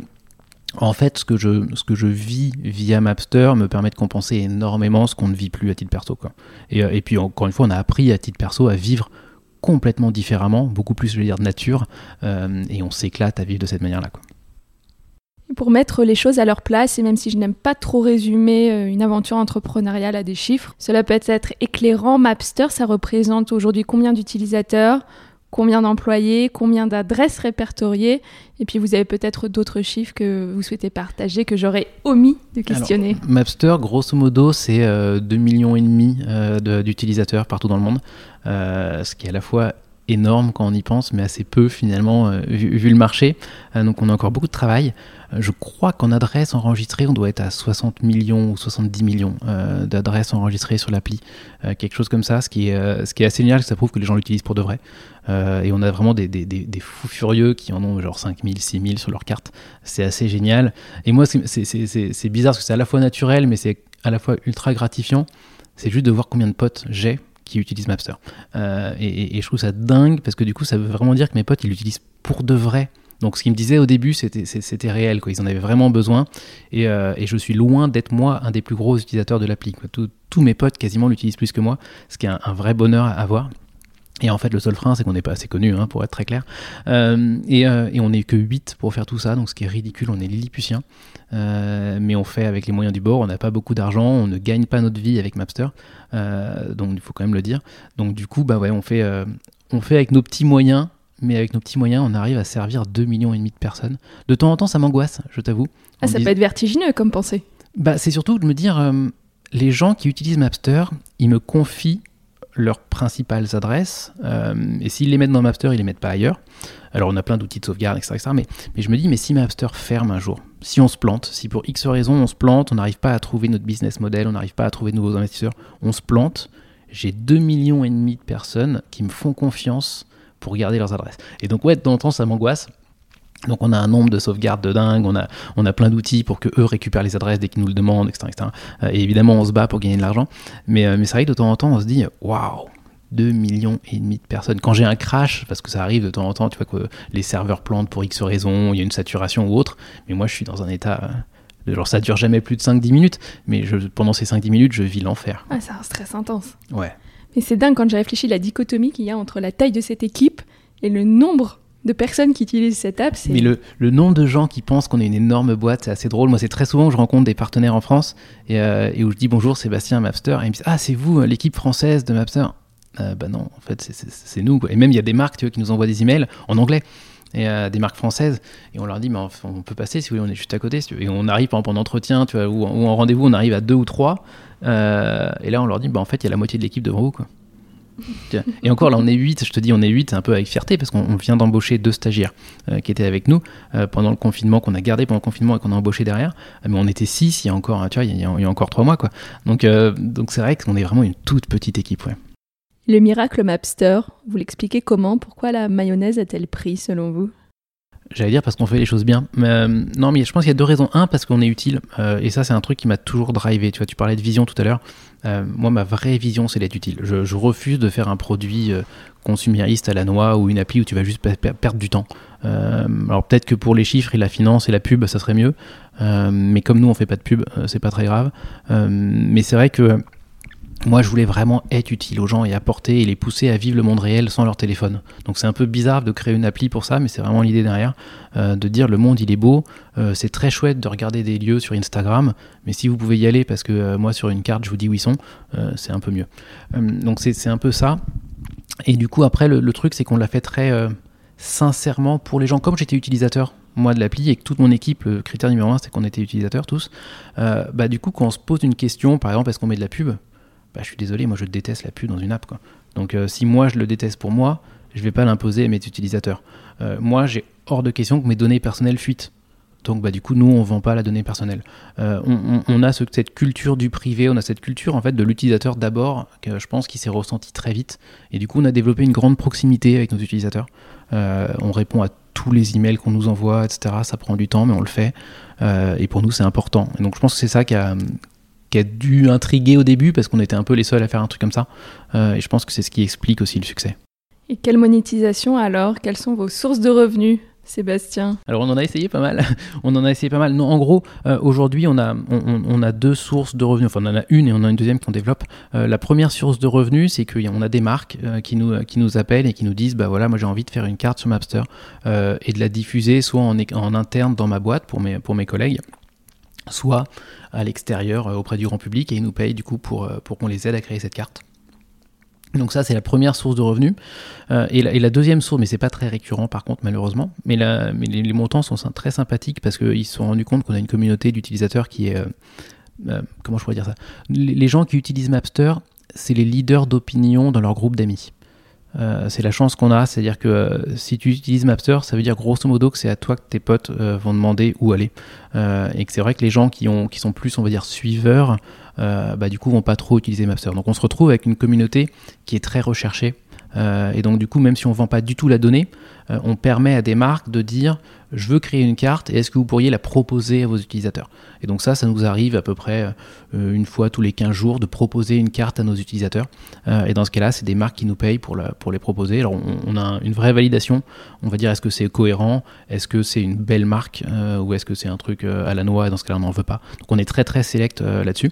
en fait, ce que, je, vis via Mapster me permet de compenser énormément ce qu'on ne vit plus à titre perso. Quoi. Et, puis, encore une fois, on a appris à titre perso à vivre complètement différemment, beaucoup plus, je veux de nature, et on s'éclate à vivre de cette manière-là. Pour mettre les choses à leur place, et même si je n'aime pas trop résumer euh, une aventure entrepreneuriale à des chiffres, cela peut être éclairant. Mapster, ça représente aujourd'hui combien d'utilisateurs, combien d'employés, combien d'adresses répertoriées, et puis vous avez peut-être d'autres chiffres que vous souhaitez partager que j'aurais omis de questionner. Mapster, grosso modo, c'est 2 euh, millions et demi euh, d'utilisateurs partout dans le monde, ce qui est à la fois énorme quand on y pense, mais assez peu finalement euh, vu, le marché. Euh, donc on a encore beaucoup de travail. Euh, je crois qu'en adresses enregistrées, on doit être à 60 millions ou 70 millions d'adresses enregistrées sur l'appli, quelque chose comme ça, ce qui est, assez génial, ça prouve que les gens l'utilisent pour de vrai. et on a vraiment des, des, fous furieux qui en ont genre 5000, 6000 sur leur carte. C'est assez génial. Et moi, c'est bizarre parce que c'est à la fois naturel, mais c'est à la fois ultra gratifiant. C'est juste de voir combien de potes j'ai qui utilisent Mapster. Euh, et, je trouve ça dingue parce que du coup, ça veut vraiment dire que mes potes, ils l'utilisent pour de vrai. Donc ce qu'ils me disaient au début, c'était réel, quoi. ils en avaient vraiment besoin. Et, euh, et je suis loin d'être moi un des plus gros utilisateurs de l'appli. Tous mes potes quasiment l'utilisent plus que moi, ce qui est un, vrai bonheur à avoir. Et en fait, le seul frein, c'est qu'on n'est pas assez connu, hein, pour être très clair. Euh, et, et, on n'est que 8 pour faire tout ça, donc ce qui est ridicule, on est lilliputien. Euh, mais on fait avec les moyens du bord, on n'a pas beaucoup d'argent, on ne gagne pas notre vie avec Mapster, euh, donc il faut quand même le dire. Donc du coup, bah ouais, on fait, euh, on fait avec nos petits moyens, mais avec nos petits moyens, on arrive à servir 2 millions et demi de personnes. De temps en temps, ça m'angoisse, je t'avoue. Ah, ça peut être vertigineux comme pensée. Bah, c'est surtout de me dire, les gens qui utilisent Mapster, ils me confient leurs principales adresses, et s'ils les mettent dans Mapster, ils les mettent pas ailleurs. Alors on a plein d'outils de sauvegarde, etc., Mais, mais je me dis, mais si Mapster ferme un jour, si on se plante, si pour X raisons on se plante, on n'arrive pas à trouver notre business model, on n'arrive pas à trouver de nouveaux investisseurs, on se plante, j'ai 2 millions et demi de personnes qui me font confiance pour garder leurs adresses. Et donc ouais, de temps en temps ça m'angoisse. Donc on a un nombre de sauvegardes de dingue, on a, on a plein d'outils pour que eux récupèrent les adresses dès qu'ils nous le demandent, etc. Euh, et évidemment on se bat pour gagner de l'argent. Mais, euh, mais c'est vrai que de temps en temps on se dit, waouh, 2 millions et demi de personnes. Quand j'ai un crash, parce que ça arrive de temps en temps, tu vois que les serveurs plantent pour X raisons, il y a une saturation ou autre, mais moi je suis dans un état euh, genre ça dure jamais plus de 5-10 minutes, mais je, pendant ces 5-10 minutes, je vis l'enfer. Ah, c'est un stress intense. Ouais. Mais c'est dingue quand j'ai réfléchi la dichotomie qu'il y a entre la taille de cette équipe et le nombre de personnes qui utilisent cette app. Mais le, le, nombre de gens qui pensent qu'on est une énorme boîte, c'est assez drôle. Moi, c'est très souvent que je rencontre des partenaires en France et, euh, où je dis bonjour Sébastien Mapster et ils me disent Ah, c'est vous, l'équipe française de Mapster euh, bah non, en fait, c'est nous. Et même, il y a des marques tu vois, qui nous envoient des emails en anglais. Et euh, des marques françaises, et on leur dit, mais on peut passer si vous voulez, on est juste à côté. et on arrive, par exemple, en entretien, tu vois, ou, en rendez-vous, on arrive à deux ou trois. Euh, et là, on leur dit, bah, en fait, il y a la moitié de l'équipe devant vous. Quoi. Et encore, là, on est 8, je te dis, on est 8, un peu avec fierté, parce qu'on vient d'embaucher deux stagiaires qui étaient avec nous pendant le confinement, qu'on a gardé pendant le confinement et qu'on a embauché derrière. Mais on était 6 il y a encore, tu vois, il y a, encore 3 mois, quoi. Donc, donc c'est vrai qu'on est vraiment une toute petite équipe. Le miracle Mapster, vous l'expliquez comment? Pourquoi la mayonnaise a-t-elle pris selon vous? J'allais dire parce qu'on fait les choses bien. Euh, non, mais je pense qu'il y a deux raisons. Un, parce qu'on est utile. Euh, et ça, c'est un truc qui m'a toujours drivé. Tu vois, tu parlais de vision tout à l'heure. Euh, moi, ma vraie vision, c'est d'être utile. Je, refuse de faire un produit consumériste à la noix ou une appli où tu vas juste perdre du temps. alors peut-être que pour les chiffres et la finance et la pub, ça serait mieux. mais comme nous, on fait pas de pub, c'est pas très grave. mais c'est vrai que moi, je voulais vraiment être utile aux gens et apporter et les pousser à vivre le monde réel sans leur téléphone. Donc c'est un peu bizarre de créer une appli pour ça, mais c'est vraiment l'idée derrière, euh, de dire le monde il est beau, euh, c'est très chouette de regarder des lieux sur Instagram, mais si vous pouvez y aller parce que euh, moi sur une carte je vous dis où ils sont, c'est un peu mieux. donc c'est un peu ça. Et du coup après le, truc c'est qu'on l'a fait très sincèrement pour les gens, comme j'étais utilisateur moi de l'appli et que toute mon équipe, le critère numéro un c'est qu'on était utilisateurs tous, bah du coup quand on se pose une question, par exemple est-ce qu'on met de la pub? Bah, je suis désolé, moi je déteste la pub dans une app. Quoi. Donc euh, si moi je le déteste pour moi, je vais pas l'imposer à mes utilisateurs. Euh, moi j'ai hors de question que mes données personnelles fuitent. Donc bah, du coup, nous, on vend pas la donnée personnelle. Euh, on, a cette culture du privé, on a cette culture en fait de l'utilisateur d'abord, que je pense qui s'est ressenti très vite. Et du coup, on a développé une grande proximité avec nos utilisateurs. On répond à tous les emails qu'on nous envoie, etc. Ça prend du temps, mais on le fait. Et pour nous, c'est important. Et donc, je pense que c'est ça qui a, qui a dû intriguer au début parce qu'on était un peu les seuls à faire un truc comme ça. et je pense que c'est ce qui explique aussi le succès. Et quelle monétisation alors? Quelles sont vos sources de revenus Sébastien? Alors on en a essayé pas mal. on en a essayé pas mal. Non, en gros, euh, aujourd'hui on a, on, a deux sources de revenus. Enfin on en a une et on a une deuxième qu'on développe. Euh, la première source de revenus, c'est qu'on a des marques euh, qui, nous, qui nous appellent et qui nous disent, bah voilà, moi j'ai envie de faire une carte sur Mapster et de la diffuser soit en, en interne dans ma boîte pour mes, pour mes collègues, soit à l'extérieur auprès du grand public et ils nous payent du coup pour, pour qu'on les aide à créer cette carte. Donc ça, c'est la première source de revenus. Euh, et, la, deuxième source, mais c'est pas très récurrent par contre malheureusement, mais, les, montants sont très sympathiques parce qu'ils se sont rendus compte qu'on a une communauté d'utilisateurs qui est... Euh, euh, comment je pourrais dire ça? Les, gens qui utilisent Mapster, c'est les leaders d'opinion dans leur groupe d'amis. C'est la chance qu'on a, c'est-à-dire que si tu utilises Mapster, ça veut dire grosso modo que c'est à toi que tes potes vont demander où aller. et que c'est vrai que les gens qui, ont, qui sont plus, on va dire, suiveurs, euh, bah, du coup vont pas trop utiliser Mapster. Donc on se retrouve avec une communauté qui est très recherchée. Euh, et donc du coup, même si on vend pas du tout la donnée, euh, on permet à des marques de dire je veux créer une carte et est-ce que vous pourriez la proposer à vos utilisateurs? Et donc ça, ça nous arrive à peu près une fois tous les 15 jours de proposer une carte à nos utilisateurs. et dans ce cas-là, c'est des marques qui nous payent pour, pour les proposer. Alors on, a une vraie validation. On va dire est-ce que c'est cohérent? Est-ce que c'est une belle marque? Ou est-ce que c'est un truc à la noix? Et dans ce cas-là, on n'en veut pas. Donc on est très très select là-dessus.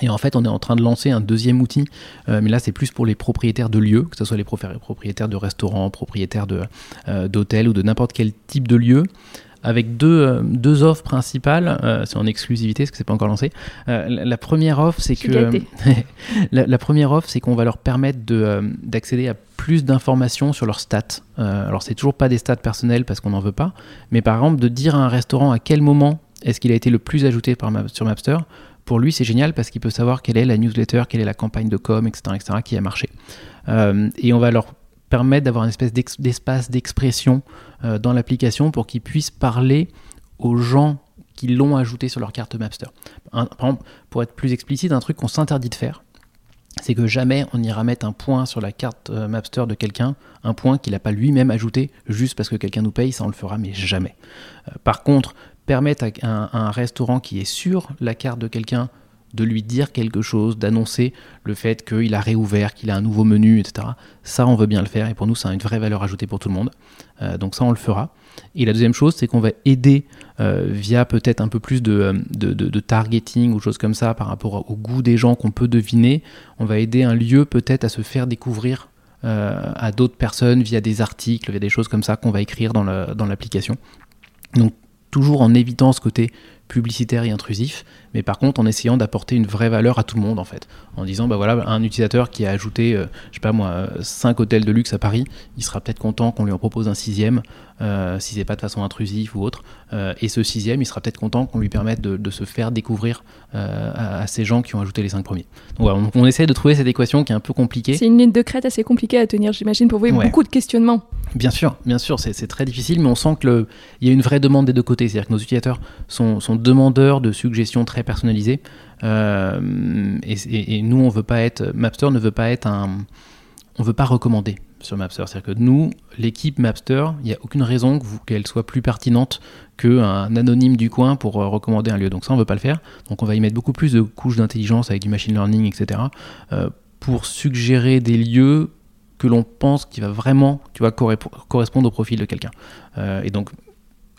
Et en fait, on est en train de lancer un deuxième outil, euh, mais là, c'est plus pour les propriétaires de lieux, que ce soit les propriétaires de restaurants, propriétaires euh, d'hôtels ou de n'importe quel type de lieu, avec deux, euh, deux offres principales. c'est en exclusivité, parce que c'est pas encore lancé. la première offre, c'est que la, première offre, c'est qu'on va leur permettre d'accéder à plus d'informations sur leurs stats. alors, c'est toujours pas des stats personnels parce qu'on n'en veut pas, mais par exemple, de dire à un restaurant à quel moment est-ce qu'il a été le plus ajouté par sur Mapster pour lui, c'est génial parce qu'il peut savoir quelle est la newsletter, quelle est la campagne de com, etc., etc., qui a marché. Euh, et on va leur permettre d'avoir une espèce d'espace d'expression euh, dans l'application pour qu'ils puissent parler aux gens qui l'ont ajouté sur leur carte Mapster. exemple, pour être plus explicite, un truc qu'on s'interdit de faire, c'est que jamais on ira mettre un point sur la carte euh, Mapster de quelqu'un, un point qu'il n'a pas lui-même ajouté juste parce que quelqu'un nous paye, ça on le fera mais jamais. par contre, permettre à un, restaurant qui est sur la carte de quelqu'un de lui dire quelque chose, d'annoncer le fait qu'il a réouvert, qu'il a un nouveau menu, etc. Ça, on veut bien le faire et pour nous, ça a une vraie valeur ajoutée pour tout le monde. Euh, donc ça, on le fera. Et la deuxième chose, c'est qu'on va aider euh, via peut-être un peu plus de, de, targeting ou choses comme ça par rapport au goût des gens qu'on peut deviner. On va aider un lieu peut-être à se faire découvrir euh, à d'autres personnes via des articles, via des choses comme ça qu'on va écrire dans l'application. Donc toujours en évitant ce côté publicitaire et intrusif, mais par contre en essayant d'apporter une vraie valeur à tout le monde en fait, en disant bah voilà un utilisateur qui a ajouté euh, je sais pas moi 5 hôtels de luxe à Paris, il sera peut-être content qu'on lui en propose un sixième euh, si c'est pas de façon intrusive ou autre, euh, et ce sixième il sera peut-être content qu'on lui permette de, se faire découvrir à, ces gens qui ont ajouté les cinq premiers. Donc voilà, on, essaie de trouver cette équation qui est un peu compliquée. C'est une ligne de crête assez compliquée à tenir, j'imagine, pour vous, beaucoup de questionnements. Bien sûr, bien sûr, c'est très difficile, mais on sent qu'il y a une vraie demande des deux côtés, c'est-à-dire que nos utilisateurs sont, sont demandeurs de suggestions très personnalisées. Euh, et, nous, on veut pas être, Mapster ne veut pas être un, on veut pas recommander sur Mapster. C'est-à-dire que nous, l'équipe Mapster, il n'y a aucune raison qu'elle soit plus pertinente qu'un anonyme du coin pour euh, recommander un lieu. Donc ça, on veut pas le faire. Donc on va y mettre beaucoup plus de couches d'intelligence avec du machine learning, etc. Euh, pour suggérer des lieux que l'on pense qui va vraiment correspondre au profil de quelqu'un. et donc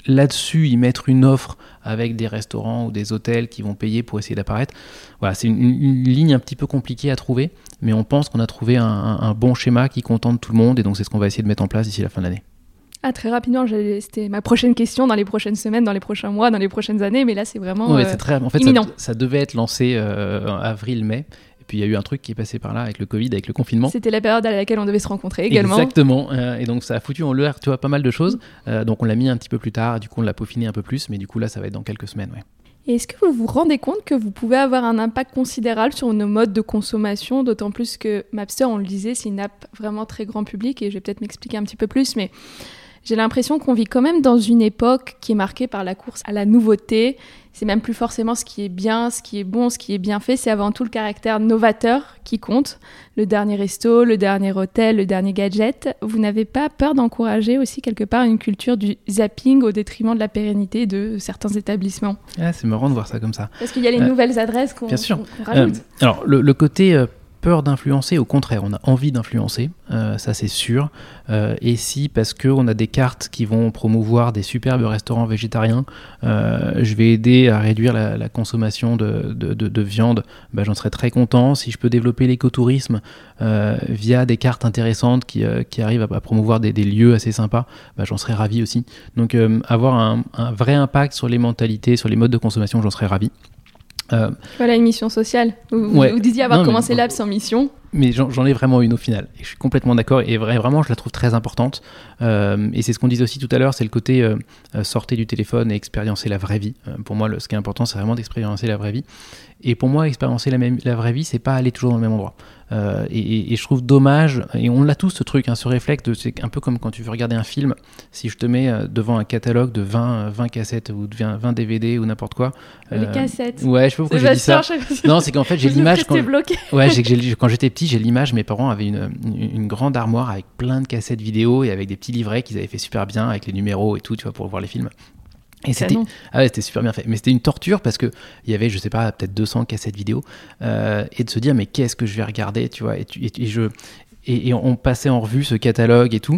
là-dessus y mettre une offre avec des restaurants ou des hôtels qui vont payer pour essayer d'apparaître. Voilà, c'est une, ligne un petit peu compliquée à trouver, mais on pense qu'on a trouvé un, bon schéma qui contente tout le monde et donc c'est ce qu'on va essayer de mettre en place d'ici la fin de l'année. Ah, très rapidement, c'était ma prochaine question dans les prochaines semaines, dans les prochains mois, dans les prochaines années, mais là c'est vraiment euh, très, en fait, Ça, devait être lancé euh, avril-mai puis il y a eu un truc qui est passé par là avec le Covid, avec le confinement. C'était la période à laquelle on devait se rencontrer également. Exactement. Euh, et donc ça a foutu en l'air, tu vois, pas mal de choses. Euh, donc on l'a mis un petit peu plus tard. Du coup, on l'a peaufiné un peu plus. Mais du coup, là, ça va être dans quelques semaines. Ouais. Est-ce que vous vous rendez compte que vous pouvez avoir un impact considérable sur nos modes de consommation, d'autant plus que Mapster, on le disait, c'est une app vraiment très grand public, et je vais peut-être m'expliquer un petit peu plus, mais J'ai l'impression qu'on vit quand même dans une époque qui est marquée par la course à la nouveauté. C'est même plus forcément ce qui est bien, ce qui est bon, ce qui est bien fait, c'est avant tout le caractère novateur qui compte. Le dernier resto, le dernier hôtel, le dernier gadget. Vous n'avez pas peur d'encourager aussi quelque part une culture du zapping au détriment de la pérennité de certains établissements? Ah, C'est marrant de voir ça comme ça. Parce qu'il y a les euh, nouvelles adresses qu'on rajoute. Euh, alors le, côté euh, peur d'influencer, au contraire, on a envie d'influencer, euh, ça c'est sûr. Euh, et si, parce qu'on a des cartes qui vont promouvoir des superbes restaurants végétariens, euh, je vais aider à réduire la, consommation de, viande, bah, j'en serais très content. Si je peux développer l'écotourisme via des cartes intéressantes qui, arrivent à, promouvoir des, lieux assez sympas, bah, j'en serais ravi aussi. Donc avoir un vrai impact sur les mentalités, sur les modes de consommation, j'en serais ravi. Euh, voilà une mission sociale. Vous, disiez avoir commencé l'AB sans mission. Mais j'en ai vraiment une au final. Et je suis complètement d'accord. Et vraiment, je la trouve très importante. Euh, et c'est ce qu'on disait aussi tout à l'heure c'est le côté euh, sortir du téléphone et expériencer la vraie vie. pour moi, ce qui est important, c'est vraiment d'expériencer la vraie vie. Et pour moi, expériencer la, même, la vraie vie, c'est pas aller toujours dans le même endroit. Euh, et, je trouve dommage, et on l'a tous ce truc, hein, ce réflexe, c'est un peu comme quand tu veux regarder un film, si je te mets euh, devant un catalogue de 20, 20 cassettes ou de 20, DVD ou n'importe quoi. Les euh, cassettes. Ouais, je sais pas pourquoi j'ai dit ça. Non, c'est qu'en fait j'ai l'image quand. Bloqué. Ouais, quand j'étais petit, j'ai l'image, mes parents avaient une, une, grande armoire avec plein de cassettes vidéo et avec des petits livrets qu'ils avaient fait super bien avec les numéros et tout, tu vois, pour voir les films. Et c'était ah ouais, super bien fait. Mais c'était une torture parce que il y avait, je sais pas, peut-être 200 cassettes vidéo euh, et de se dire mais qu'est-ce que je vais regarder, tu vois. Et, et, je et, on passait en revue ce catalogue et tout.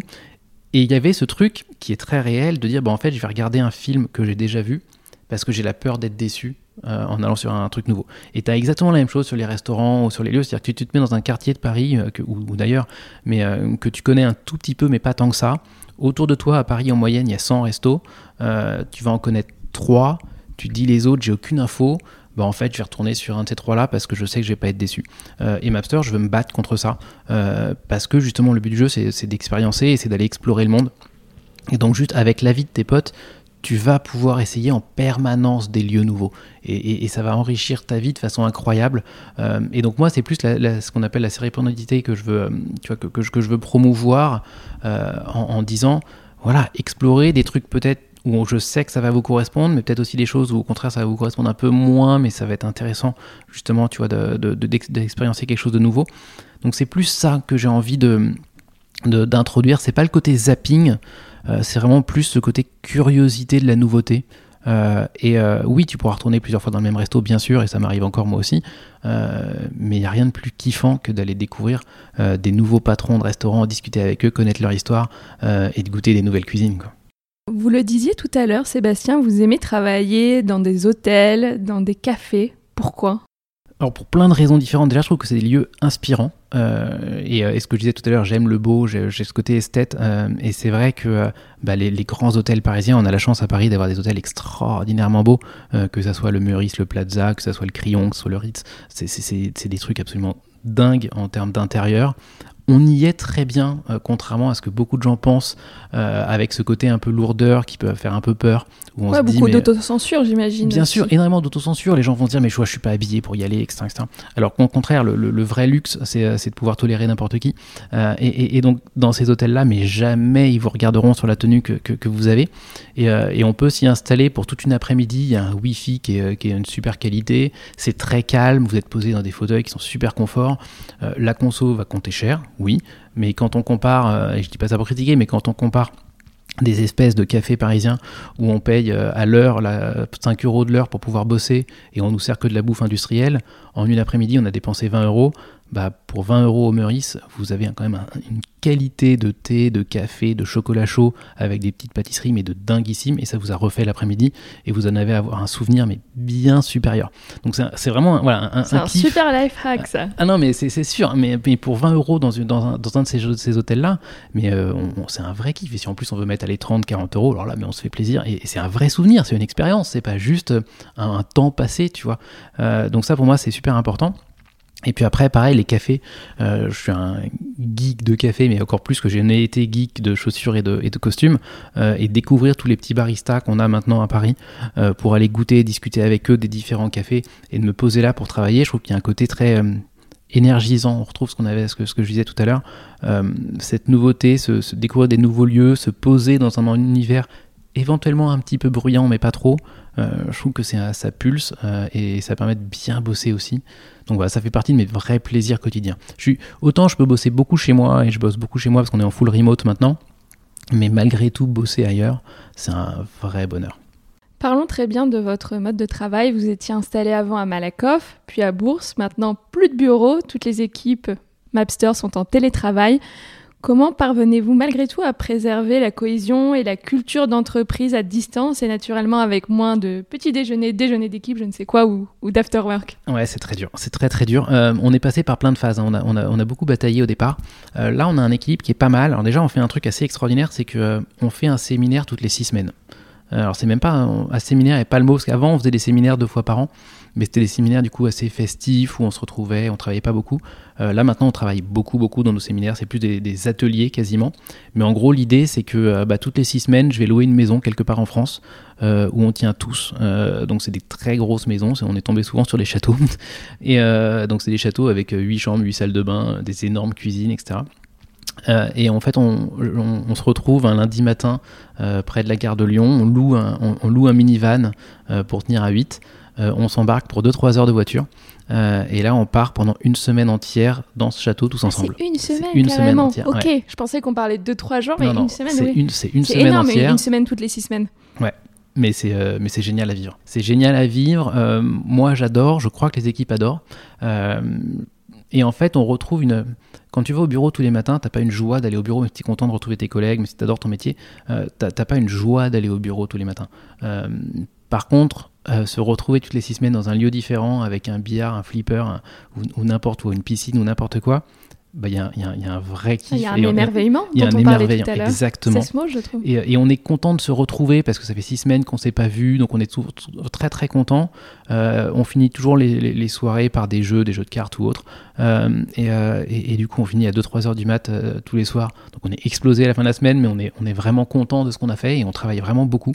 Et il y avait ce truc qui est très réel de dire bah en fait je vais regarder un film que j'ai déjà vu parce que j'ai la peur d'être déçu euh, en allant sur un, truc nouveau. Et tu as exactement la même chose sur les restaurants ou sur les lieux, c'est-à-dire que tu, te mets dans un quartier de Paris euh, ou, ou d'ailleurs, mais que tu connais un tout petit peu mais pas tant que ça Autour de toi, à Paris, en moyenne, il y a 100 restos. Euh, tu vas en connaître 3. Tu dis les autres, j'ai aucune info. Bah, en fait, je vais retourner sur un de ces trois-là parce que je sais que je vais pas être déçu. Euh, et Mapster, je veux me battre contre ça. Euh, parce que justement, le but du jeu, c'est d'expériencer et c'est d'aller explorer le monde. Et donc, juste avec l'avis de tes potes, tu vas pouvoir essayer en permanence des lieux nouveaux. Et, ça va enrichir ta vie de façon incroyable. Euh, et donc moi, c'est plus ce qu'on appelle la séripondité que je veux, euh, tu vois, que, que, je, veux promouvoir euh, en, disant, voilà, explorer des trucs peut-être où je sais que ça va vous correspondre, mais peut-être aussi des choses où au contraire ça va vous correspondre un peu moins, mais ça va être intéressant justement, tu vois, d'expériencer de, quelque chose de nouveau. Donc c'est plus ça que j'ai envie de d'introduire. C'est pas le côté zapping. Euh, c'est vraiment plus ce côté curiosité de la nouveauté. Euh, et euh, oui, tu pourras retourner plusieurs fois dans le même resto, bien sûr, et ça m'arrive encore moi aussi. mais il n'y a rien de plus kiffant que d'aller découvrir des nouveaux patrons de restaurants, discuter avec eux, connaître leur histoire et de goûter des nouvelles cuisines. Vous le disiez tout à l'heure, Sébastien, vous aimez travailler dans des hôtels, dans des cafés. Pourquoi? Alors pour plein de raisons différentes, déjà je trouve que c'est des lieux inspirants. Euh, euh, et, ce que je disais tout à l'heure, j'aime le beau, j'ai ce côté esthète. Euh, et c'est vrai que bah, les, grands hôtels parisiens, on a la chance à Paris d'avoir des hôtels extraordinairement beaux, que ça soit le Meurice, le Plaza, que ça soit le Crillon, que ce soit le Ritz. C'est des trucs absolument dingues en termes d'intérieur on y est très bien, euh, contrairement à ce que beaucoup de gens pensent, euh, avec ce côté un peu lourdeur qui peut faire un peu peur. Où on beaucoup d'autocensure, j'imagine. Bien sûr, énormément d'autocensure. Les gens vont dire, mais je, ne suis pas habillé pour y aller, etc. Alors qu'au contraire, le, vrai luxe, euh, c'est de pouvoir tolérer n'importe qui. Et, donc, dans ces hôtels-là, mais jamais ils vous regarderont sur la tenue que, vous avez. Et, on peut s'y installer pour toute une après-midi. Il y a un Wi-Fi qui est, qui est une super qualité. C'est très calme. Vous êtes posé dans des fauteuils qui sont super confort. la conso va compter cher oui, mais quand on compare, euh, et je dis pas ça pour critiquer, mais quand on compare des espèces de cafés parisiens où on paye euh, à l'heure 5 euros de l'heure pour pouvoir bosser et on nous sert que de la bouffe industrielle, en une après-midi on a dépensé 20 euros, bah, pour 20 euros au Meurice, vous avez quand même une qualité de thé, de café, de chocolat chaud avec des petites pâtisseries, mais de dinguissime. Et ça vous a refait l'après-midi et vous en avez à avoir un souvenir, mais bien supérieur. Donc c'est vraiment voilà, un, un, un super life hack ça. Ah, non, mais c'est sûr. Mais, pour 20 euros dans, dans, un, dans un de ces, ces hôtels-là, mais euh, c'est un vrai kiff. Et si en plus on veut mettre à les 30, 40 euros, alors là, mais on se fait plaisir. Et, c'est un vrai souvenir, c'est une expérience. C'est pas juste un, temps passé, tu vois. Euh, donc ça pour moi c'est super important. Et puis après, pareil, les cafés. Euh, je suis un geek de café, mais encore plus que j'ai été geek de chaussures et de, costumes. Euh, et découvrir tous les petits baristas qu'on a maintenant à Paris euh, pour aller goûter, discuter avec eux des différents cafés et de me poser là pour travailler. Je trouve qu'il y a un côté très énergisant. On retrouve ce qu'on avait, ce que je disais tout à l'heure, cette nouveauté, se, découvrir des nouveaux lieux, se poser dans un univers éventuellement un petit peu bruyant, mais pas trop. je trouve que c'est ça pulse et ça permet de bien bosser aussi. Donc voilà, ça fait partie de mes vrais plaisirs quotidiens. Autant je peux bosser beaucoup chez moi et je bosse beaucoup chez moi parce qu'on est en full remote maintenant, mais malgré tout, bosser ailleurs, c'est un vrai bonheur. Parlons très bien de votre mode de travail. Vous étiez installé avant à Malakoff, puis à Bourse. Maintenant, plus de bureaux. Toutes les équipes Mapster sont en télétravail. Comment parvenez-vous malgré tout à préserver la cohésion et la culture d'entreprise à distance et naturellement avec moins de petits déjeuners, déjeuners d'équipe, je ne sais quoi, ou, d'afterwork? Ouais, c'est très dur. C'est très très dur. Euh, on est passé par plein de phases. Hein. On, a, beaucoup bataillé au départ. Euh, là, on a une équipe qui est pas mal. Alors déjà, on fait un truc assez extraordinaire, c'est qu'on euh, on fait un séminaire toutes les six semaines. Alors c'est même pas un, un séminaire et pas le mot, parce qu'avant on faisait des séminaires deux fois par an mais c'était des séminaires du coup assez festifs où on se retrouvait, on travaillait pas beaucoup. Euh, là maintenant on travaille beaucoup beaucoup dans nos séminaires, c'est plus des, ateliers quasiment. Mais en gros l'idée c'est que euh, bah, toutes les six semaines je vais louer une maison quelque part en France euh, où on tient tous. donc c'est des très grosses maisons, on est tombé souvent sur des châteaux. et donc c'est des châteaux avec huit chambres, huit salles de bain, des énormes cuisines, etc. et en fait, on, se retrouve un lundi matin près de la gare de Lyon. On loue un, on, loue un minivan pour tenir à 8. Euh, on s'embarque pour 2-3 heures de voiture. Euh, et là, on part pendant une semaine entière dans ce château tous ah, ensemble. c'est une semaine, une semaine entière. Ok, je pensais qu'on parlait de 2-3 jours, mais une semaine, c'est une, c'est une semaine énorme, entière. une semaine toutes les 6 semaines. Ouais. Mais c'est, euh, mais c'est génial à vivre. C'est génial à vivre. moi, j'adore. Je crois que les équipes adorent. et en fait, on retrouve une. Quand tu vas au bureau tous les matins, t'as pas une joie d'aller au bureau, mais tu es content de retrouver tes collègues, mais si tu adores ton métier, t'as, t'as pas une joie d'aller au bureau tous les matins. par contre, euh, se retrouver toutes les six semaines dans un lieu différent avec un billard, un flipper ou, n'importe où, une piscine ou n'importe quoi, bah, il y, a, un vrai kiff. Il y a un émerveillement y a dont un on parlait tout à l'heure. Exactement. C'est ce mot, je trouve. Et, on est content de se retrouver parce que ça fait six semaines qu'on ne s'est pas vu, donc on est très très content. Euh, on finit toujours les, soirées par des jeux, des jeux de cartes ou autres. Euh, et, du coup, on finit à 2-3 heures du mat tous les soirs. Donc on est explosé à la fin de la semaine, mais on est, on est vraiment content de ce qu'on a fait et on travaille vraiment beaucoup.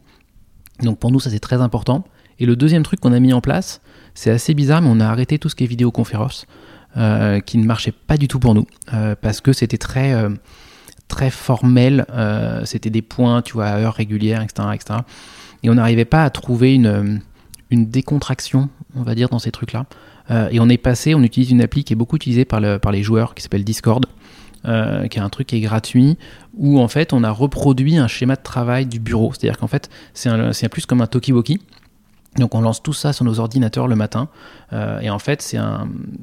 Donc pour nous, ça c'est très important. Et le deuxième truc qu'on a mis en place, c'est assez bizarre, mais on a arrêté tout ce qui est vidéoconférence, euh, qui ne marchait pas du tout pour nous, euh, parce que c'était très, euh, très formel, c'était des points, tu vois, à heure régulière, etc., etc. Et on n'arrivait pas à trouver une, une décontraction, on va dire, dans ces trucs-là. et on est passé, on utilise une appli qui est beaucoup utilisée par, par les joueurs, qui s'appelle Discord. qui est un truc qui est gratuit, où en fait on a reproduit un schéma de travail du bureau. C'est-à-dire qu'en fait c'est plus comme un talkie-walkie, donc on lance tout ça sur nos ordinateurs le matin euh, et en fait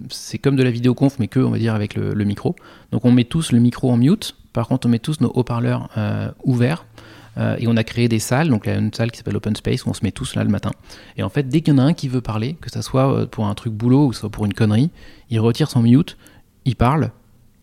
c'est comme de la vidéoconf mais que on va dire avec le, micro. Donc on met tous le micro en mute. Par contre on met tous nos haut-parleurs euh, ouverts euh, et on a créé des salles. Donc il y a une salle qui s'appelle Open Space où on se met tous là le matin. Et en fait dès qu'il y en a un qui veut parler, que ça soit pour un truc boulot ou soit pour une connerie, il retire son mute, il parle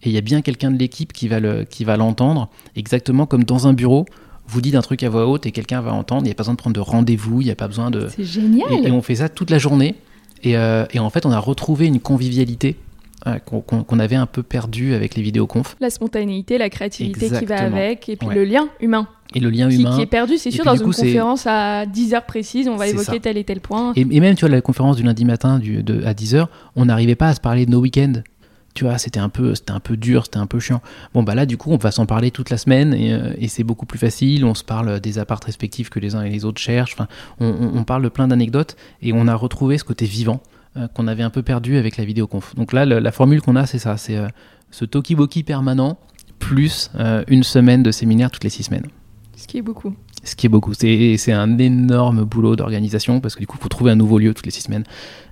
et il y a bien quelqu'un de l'équipe qui va l'entendre exactement comme dans un bureau vous dites un truc à voix haute et quelqu'un va entendre. Il n'y a pas besoin de prendre de rendez-vous, il n'y a pas besoin de. C'est génial. Et, on fait ça toute la journée. Et, euh, et, en fait, on a retrouvé une convivialité euh, qu'on avait un peu perdue avec les vidéoconf. La spontanéité, la créativité qui va avec, et puis le lien humain. Et le lien humain. Qui est perdu, c'est sûr, dans une conférence à 10 heures précises, on va évoquer tel et tel point. Et, même, tu vois, la conférence du lundi matin du, de, à 10 heures, on n'arrivait pas à se parler de nos week-ends tu vois, c'était un peu, c'était un peu dur, c'était un peu chiant. Bon bah là, du coup, on va s'en parler toute la semaine et, euh, c'est beaucoup plus facile. On se parle des apparts respectifs que les uns et les autres cherchent. Enfin, on, parle de plein d'anecdotes et on a retrouvé ce côté vivant euh, qu'on avait un peu perdu avec la vidéoconf. Donc là, la, formule qu'on a, c'est ça, c'est euh, ce talkie-walkie permanent plus une semaine de séminaire toutes les six semaines. Ce qui est beaucoup. Ce qui est beaucoup. C'est un énorme boulot d'organisation parce que du coup, il faut trouver un nouveau lieu toutes les six semaines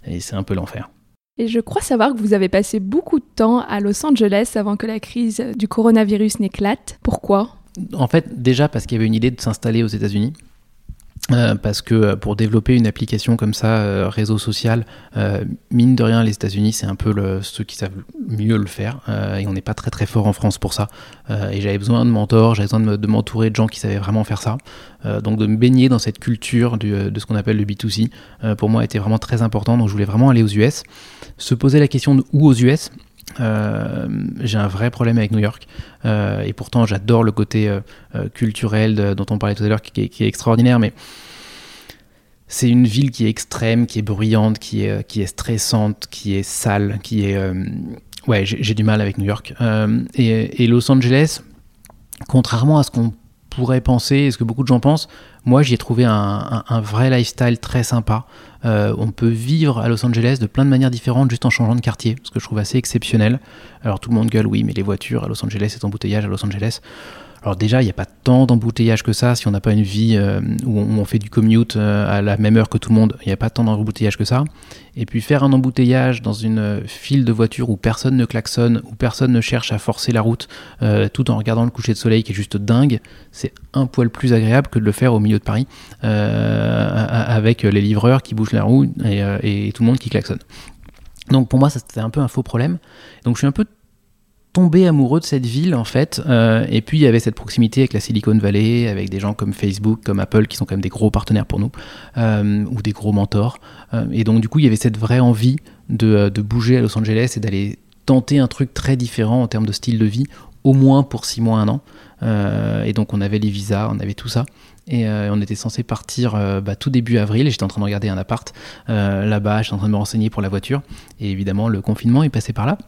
et c'est un peu l'enfer. Et je crois savoir que vous avez passé beaucoup de temps à Los Angeles avant que la crise du coronavirus n'éclate. Pourquoi? En fait, déjà parce qu'il y avait une idée de s'installer aux États-Unis. Euh, parce que euh, pour développer une application comme ça, euh, réseau social, mine de rien, les États-Unis, c'est un peu ceux qui savent mieux le faire. et on n'est pas très très fort en France pour ça. et j'avais besoin de mentors, j'avais besoin de m'entourer de gens qui savaient vraiment faire ça. donc de me baigner dans cette culture de ce qu'on appelle le B2C, pour moi, était vraiment très important. Donc je voulais vraiment aller aux US. Se poser la question de où aux US euh, j'ai un vrai problème avec New York. Euh, et pourtant, j'adore le côté euh, culturel dont on parlait tout à l'heure, qui, est extraordinaire. Mais c'est une ville qui est extrême, qui est bruyante, qui est, stressante, qui est sale, qui est... ouais, j'ai du mal avec New York. Et, Los Angeles, contrairement à ce qu'on pourrait penser, et ce que beaucoup de gens pensent, moi j'y ai trouvé un, vrai lifestyle très sympa. Euh, on peut vivre à Los Angeles de plein de manières différentes juste en changeant de quartier, ce que je trouve assez exceptionnel. Alors tout le monde gueule, oui, mais les voitures à Los Angeles, c'est embouteillage à Los Angeles. Alors déjà, il n'y a pas tant d'embouteillage que ça si on n'a pas une vie euh, où, on, fait du commute euh, à la même heure que tout le monde. Il n'y a pas tant d'embouteillage que ça. Et puis faire un embouteillage dans une euh, file de voitures où personne ne klaxonne, où personne ne cherche à forcer la route, tout en regardant le coucher de soleil qui est juste dingue, c'est un poil plus agréable que de le faire au milieu de Paris avec les livreurs qui bougent la roue et tout le monde qui klaxonne. Donc pour moi, c'était un peu un faux problème. Donc je suis un peu tombé amoureux de cette ville en fait. Euh, et puis il y avait cette proximité avec la Silicon Valley, avec des gens comme Facebook, comme Apple, qui sont quand même des gros partenaires pour nous, euh, ou des gros mentors. Euh, et donc du coup il y avait cette vraie envie de, de bouger à Los Angeles et d'aller tenter un truc très différent en termes de style de vie, au moins pour six mois, un an. et donc on avait les visas, on avait tout ça. Et on était censé partir bah, tout début avril. J'étais en train de regarder un appart là-bas, j'étais en train de me renseigner pour la voiture. Et évidemment, le confinement est passé par là.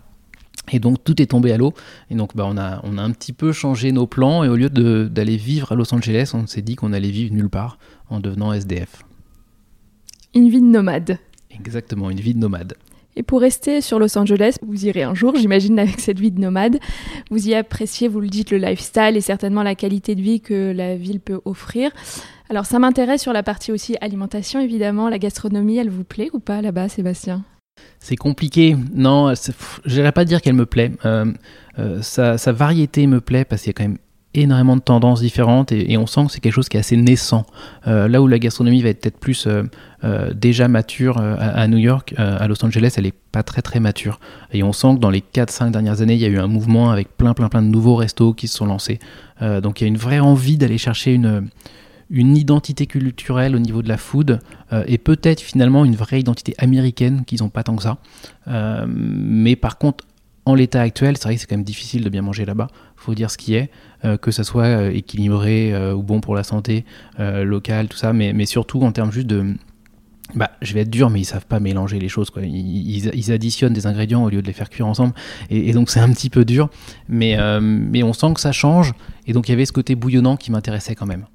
Et donc tout est tombé à l'eau. Et donc bah, on, a, on a un petit peu changé nos plans. Et au lieu d'aller vivre à Los Angeles, on s'est dit qu'on allait vivre nulle part en devenant SDF. Une vie de nomade. Exactement, une vie de nomade. Et pour rester sur Los Angeles, vous irez un jour, j'imagine, avec cette vie de nomade. Vous y appréciez, vous le dites, le lifestyle et certainement la qualité de vie que la ville peut offrir. Alors ça m'intéresse sur la partie aussi alimentation, évidemment. La gastronomie, elle vous plaît ou pas là-bas, Sébastien? C'est compliqué. Non, je n'irais pas dire qu'elle me plaît. Euh, euh, sa, variété me plaît parce qu'il y a quand même énormément de tendances différentes et, on sent que c'est quelque chose qui est assez naissant. Euh, là où la gastronomie va être peut-être plus déjà mature à, New York, à Los Angeles, elle n'est pas très très mature. Et on sent que dans les 4-5 dernières années, il y a eu un mouvement avec plein plein plein de nouveaux restos qui se sont lancés. donc il y a une vraie envie d'aller chercher une une identité culturelle au niveau de la food euh, et peut-être finalement une vraie identité américaine qu'ils n'ont pas tant que ça. Euh, mais par contre, en l'état actuel, c'est vrai que c'est quand même difficile de bien manger là-bas. Faut dire ce qui est, euh, que ça soit équilibré ou bon pour la santé locale, tout ça, mais, surtout en termes juste de, bah, je vais être dur, mais ils savent pas mélanger les choses. Ils, additionnent des ingrédients au lieu de les faire cuire ensemble, et, donc c'est un petit peu dur. Mais, mais on sent que ça change, et donc il y avait ce côté bouillonnant qui m'intéressait quand même.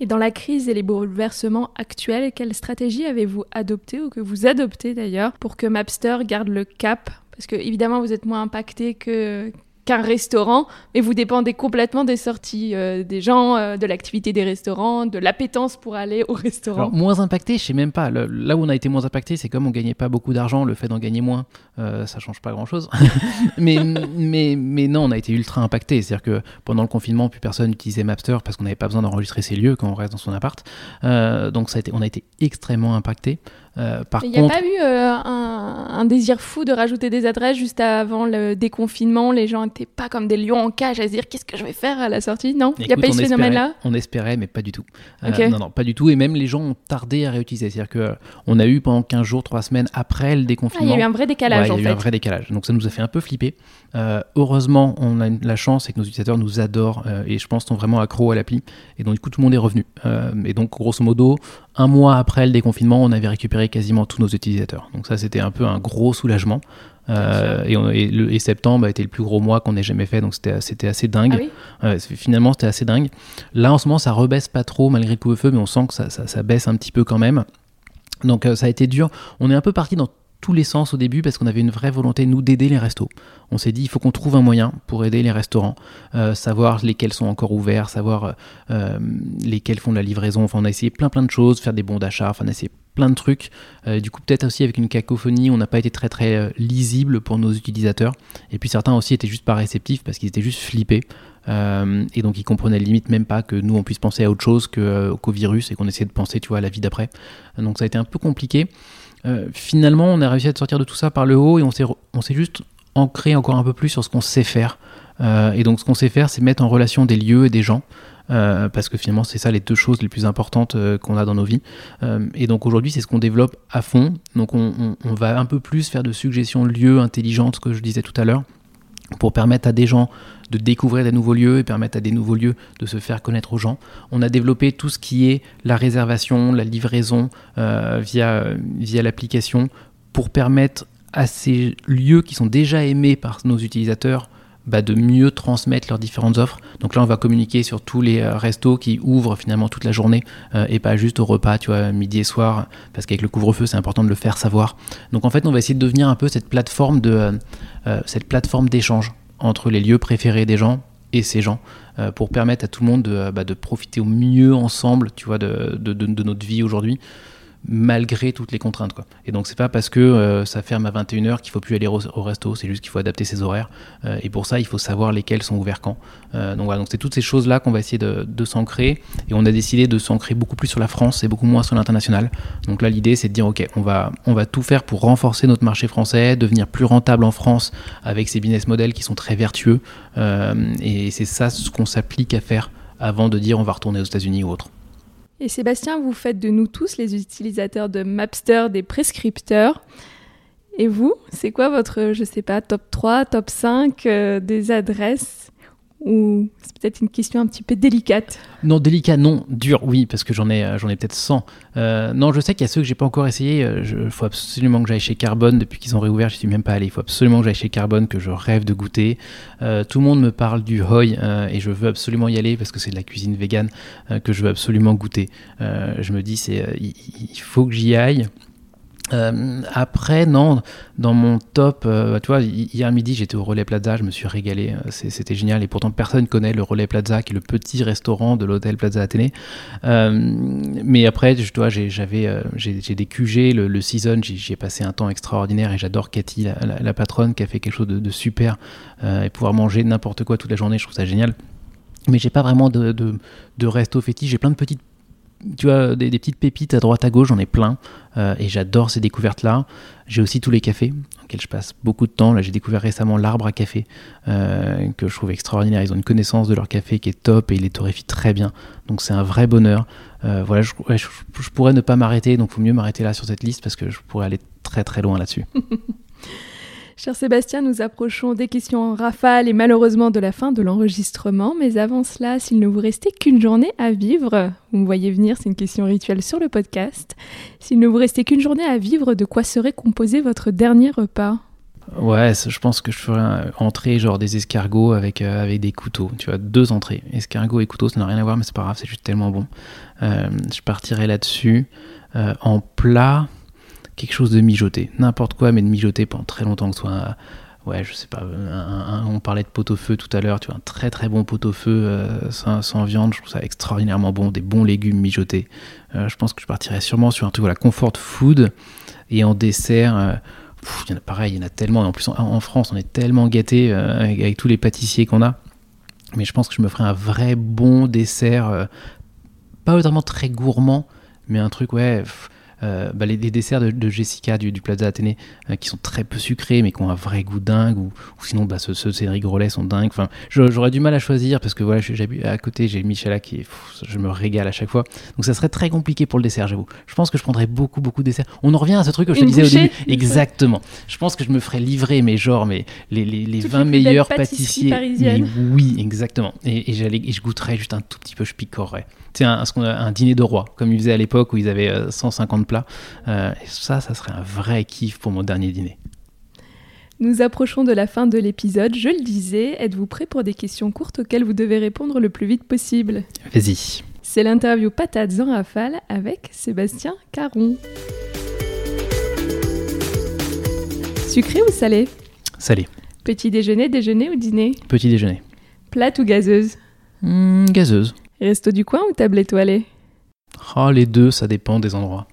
Et dans la crise et les bouleversements actuels, quelle stratégie avez-vous adopté ou que vous adoptez d'ailleurs pour que Mapster garde le cap? Parce que évidemment, vous êtes moins impacté que, qu'un restaurant, mais vous dépendez complètement des sorties euh, des gens, euh, de l'activité des restaurants, de l'appétence pour aller au restaurant. Moins impacté, je sais même pas. là où on a été moins impacté, c'est comme on gagnait pas beaucoup d'argent, le fait d'en gagner moins, euh, ça change pas grand chose. mais, mais, mais non, on a été ultra impacté. C'est-à-dire que pendant le confinement, plus personne n'utilisait Mapster parce qu'on n'avait pas besoin d'enregistrer ses lieux quand on reste dans son appart. donc ça a été, on a été extrêmement impacté. Euh, il n'y a pas eu euh, un, désir fou de rajouter des adresses juste avant le déconfinement? Les gens n'étaient pas comme des lions en cage à se dire qu'est-ce que je vais faire à la sortie? Non? Il n'y a pas eu ce phénomène-là? On espérait, mais pas du tout. Euh, non, non, pas du tout. Et même les gens ont tardé à réutiliser. C'est-à-dire qu'on a eu pendant 15 jours, 3 semaines après le déconfinement. Ah, il y a eu un vrai décalage en fait. Il y a eu un vrai décalage. Donc ça nous a fait un peu flipper. heureusement, on a la chance et que nos utilisateurs nous adorent et je pense sont vraiment accros à l'appli. Et donc du coup, tout le monde est revenu. et donc, grosso modo, un mois après le déconfinement, on avait récupéré quasiment tous nos utilisateurs. Donc ça, c'était un peu un gros soulagement. Euh, et, septembre a été le plus gros mois qu'on ait jamais fait, donc c'était assez dingue. Ah finalement, c'était assez dingue. Là, en ce moment, ça rebaisse pas trop malgré le couvre-feu, mais on sent que ça, baisse un petit peu quand même. Donc euh, ça a été dur. On est un peu parti dans tous les sens au début parce qu'on avait une vraie volonté, nous, d'aider les restos. On s'est dit, il faut qu'on trouve un moyen pour aider les restaurants, euh, savoir lesquels sont encore ouverts, savoir euh, lesquels font de la livraison. Enfin, on a essayé plein plein de choses, faire des bons d'achat, enfin, on a essayé plein de trucs. Euh, du coup, peut-être aussi avec une cacophonie, on n'a pas été très très lisible pour nos utilisateurs. Et puis certains aussi étaient juste pas réceptifs parce qu'ils étaient juste flippés. et donc ils comprenaient limite même pas que nous on puisse penser à autre chose qu'au virus et qu'on essayait de penser tu vois à la vie d'après. Donc ça a été un peu compliqué. Euh, finalement, on a réussi à sortir de tout ça par le haut et on s'est, on juste ancré encore un peu plus sur ce qu'on sait faire. Euh, et donc, ce qu'on sait faire, c'est mettre en relation des lieux et des gens. Euh, parce que finalement, c'est ça les deux choses les plus importantes qu'on a dans nos vies. et donc aujourd'hui, c'est ce qu'on développe à fond. Donc on, on, va un peu plus faire de suggestions lieux intelligentes, ce que je disais tout à l'heure. Pour permettre à des gens de découvrir des nouveaux lieux et permettre à des nouveaux lieux de se faire connaître aux gens. On a développé tout ce qui est la réservation, la livraison euh, via, via l'application pour permettre à ces lieux qui sont déjà aimés par nos utilisateurs bah, de mieux transmettre leurs différentes offres. Donc là, on va communiquer sur tous les euh, restos qui ouvrent finalement toute la journée euh, et pas juste au repas, tu vois, midi et soir, parce qu'avec le couvre-feu, c'est important de le faire savoir. Donc en fait, on va essayer de devenir un peu cette plateforme de cette plateforme d'échange entre les lieux préférés des gens et ces gens euh, pour permettre à tout le monde de, bah, de, profiter au mieux ensemble tu vois, de notre vie aujourd'hui malgré toutes les contraintes. Quoi. Et donc, c'est pas parce que euh, ça ferme à 21h qu'il faut plus aller au, resto, c'est juste qu'il faut adapter ses horaires. Euh, et pour ça, il faut savoir lesquels sont ouverts quand. Euh, donc voilà, donc c'est toutes ces choses-là qu'on va essayer de, de s'ancrer. Et on a décidé de s'ancrer beaucoup plus sur la France et beaucoup moins sur l'international. Donc là, l'idée, c'est de dire, OK, on va, on va tout faire pour renforcer notre marché français, devenir plus rentable en France avec ces business models qui sont très vertueux. et c'est ça ce qu'on s'applique à faire avant de dire on va retourner aux États-Unis ou autre. Et Sébastien, vous faites de nous tous, les utilisateurs de Mapster, des prescripteurs. Et vous, c'est quoi votre, je sais pas, top 3, top 5 euh, des adresses? Ou c'est peut-être une question un petit peu délicate Non, délicat, non. Dur, oui, parce que j'en ai, euh, j'en ai peut-être 100. Euh, non, je sais qu'il y a ceux que j'ai pas encore essayé. Il faut absolument que j'aille chez Carbone depuis qu'ils ont réouvert. Je suis même pas allé. Il faut absolument que j'aille chez Carbone que je rêve de goûter. tout le monde me parle du Hoi et je veux absolument y aller parce que c'est de la cuisine végane que je veux absolument goûter. je me dis, c'est, il faut que j'y aille. Euh, après, non, dans mon top, euh, tu vois, hier midi j'étais au Relais Plaza, je me suis régalé, euh, c'était génial. Et pourtant, personne connaît le Relais Plaza, qui est le petit restaurant de l'hôtel Plaza Athénée. mais après, tu vois, j'avais, j'ai des QG, le, season, j'y ai passé un temps extraordinaire et j'adore Cathy, la, patronne, qui a fait quelque chose de, super. et pouvoir manger n'importe quoi toute la journée, je trouve ça génial mais j'ai pas vraiment de, de resto fétiche. J'ai plein de petites tu vois, des, petites pépites à droite à gauche, j'en ai plein. Euh, et j'adore ces découvertes-là. J'ai aussi tous les cafés, dans lesquels je passe beaucoup de temps. Là, j'ai découvert récemment l'arbre à café, euh, que je trouve extraordinaire. Ils ont une connaissance de leur café qui est top et ils les torréfient très bien. Donc, c'est un vrai bonheur. Euh, voilà, je, pourrais ne pas m'arrêter, donc il faut mieux m'arrêter là sur cette liste parce que je pourrais aller très très loin là-dessus. Cher Sébastien, nous approchons des questions en rafale et malheureusement de la fin de l'enregistrement. Mais avant cela, s'il ne vous restait qu'une journée à vivre, vous me voyez venir, c'est une question rituelle sur le podcast. S'il ne vous restait qu'une journée à vivre, de quoi serait composé votre dernier repas? Ouais, je pense que je ferais entrer genre des escargots avec, euh, avec des couteaux. Tu vois, deux entrées. Escargots et couteaux, ça n'a rien à voir, mais c'est pas grave, c'est juste tellement bon. Euh, je partirais là-dessus. Euh, en plat, quelque chose de mijoté, n'importe quoi, mais de mijoté pendant très longtemps, que ce soit, ouais, je sais pas, on parlait de pot-au-feu tout à l'heure, tu vois, un très très bon pot-au-feu euh, sans, viande, je trouve ça extraordinairement bon, des bons légumes mijotés. Euh, je pense que je partirais sûrement sur un truc, voilà, comfort food, et en dessert, euh, il y en a pareil, il y en a tellement, en plus en, France, on est tellement gâté avec, avec, tous les pâtissiers qu'on a, mais je pense que je me ferais un vrai bon dessert, pas vraiment très gourmand, mais un truc, ouais. Euh, bah, les, desserts de, Jessica du, Plaza Athénée euh, qui sont très peu sucrés mais qui ont un vrai goût dingue ou, sinon bah, ceux, de Cédric Grolet sont dingues. Enfin, j'aurais du mal à choisir parce que voilà, à côté j'ai Michala qui je me régale à chaque fois. Donc ça serait très compliqué pour le dessert, j'avoue. Je pense que je prendrais beaucoup beaucoup de desserts. On en revient à ce truc que je te disais au début. Exactement. Je pense que je me ferais livrer mais genre mais les, les, les 20 meilleurs pâtissiers. oui, exactement. Et, j'allais je goûterais juste un tout petit peu, je picorerais c'est un, un, dîner de roi, comme ils faisaient à l'époque où ils avaient 150 plats. Euh, et ça, ça serait un vrai kiff pour mon dernier dîner. Nous approchons de la fin de l'épisode. Je le disais, êtes-vous prêt pour des questions courtes auxquelles vous devez répondre le plus vite possible? Vas-y. C'est l'interview Patates en rafale avec Sébastien Caron. Sucré ou salé? Salé. Petit déjeuner, déjeuner ou dîner? Petit déjeuner. Plate ou gazeuse? Hmm, Gazeuse. Resto du coin ou table étoilée? Oh, Les deux, ça dépend des endroits.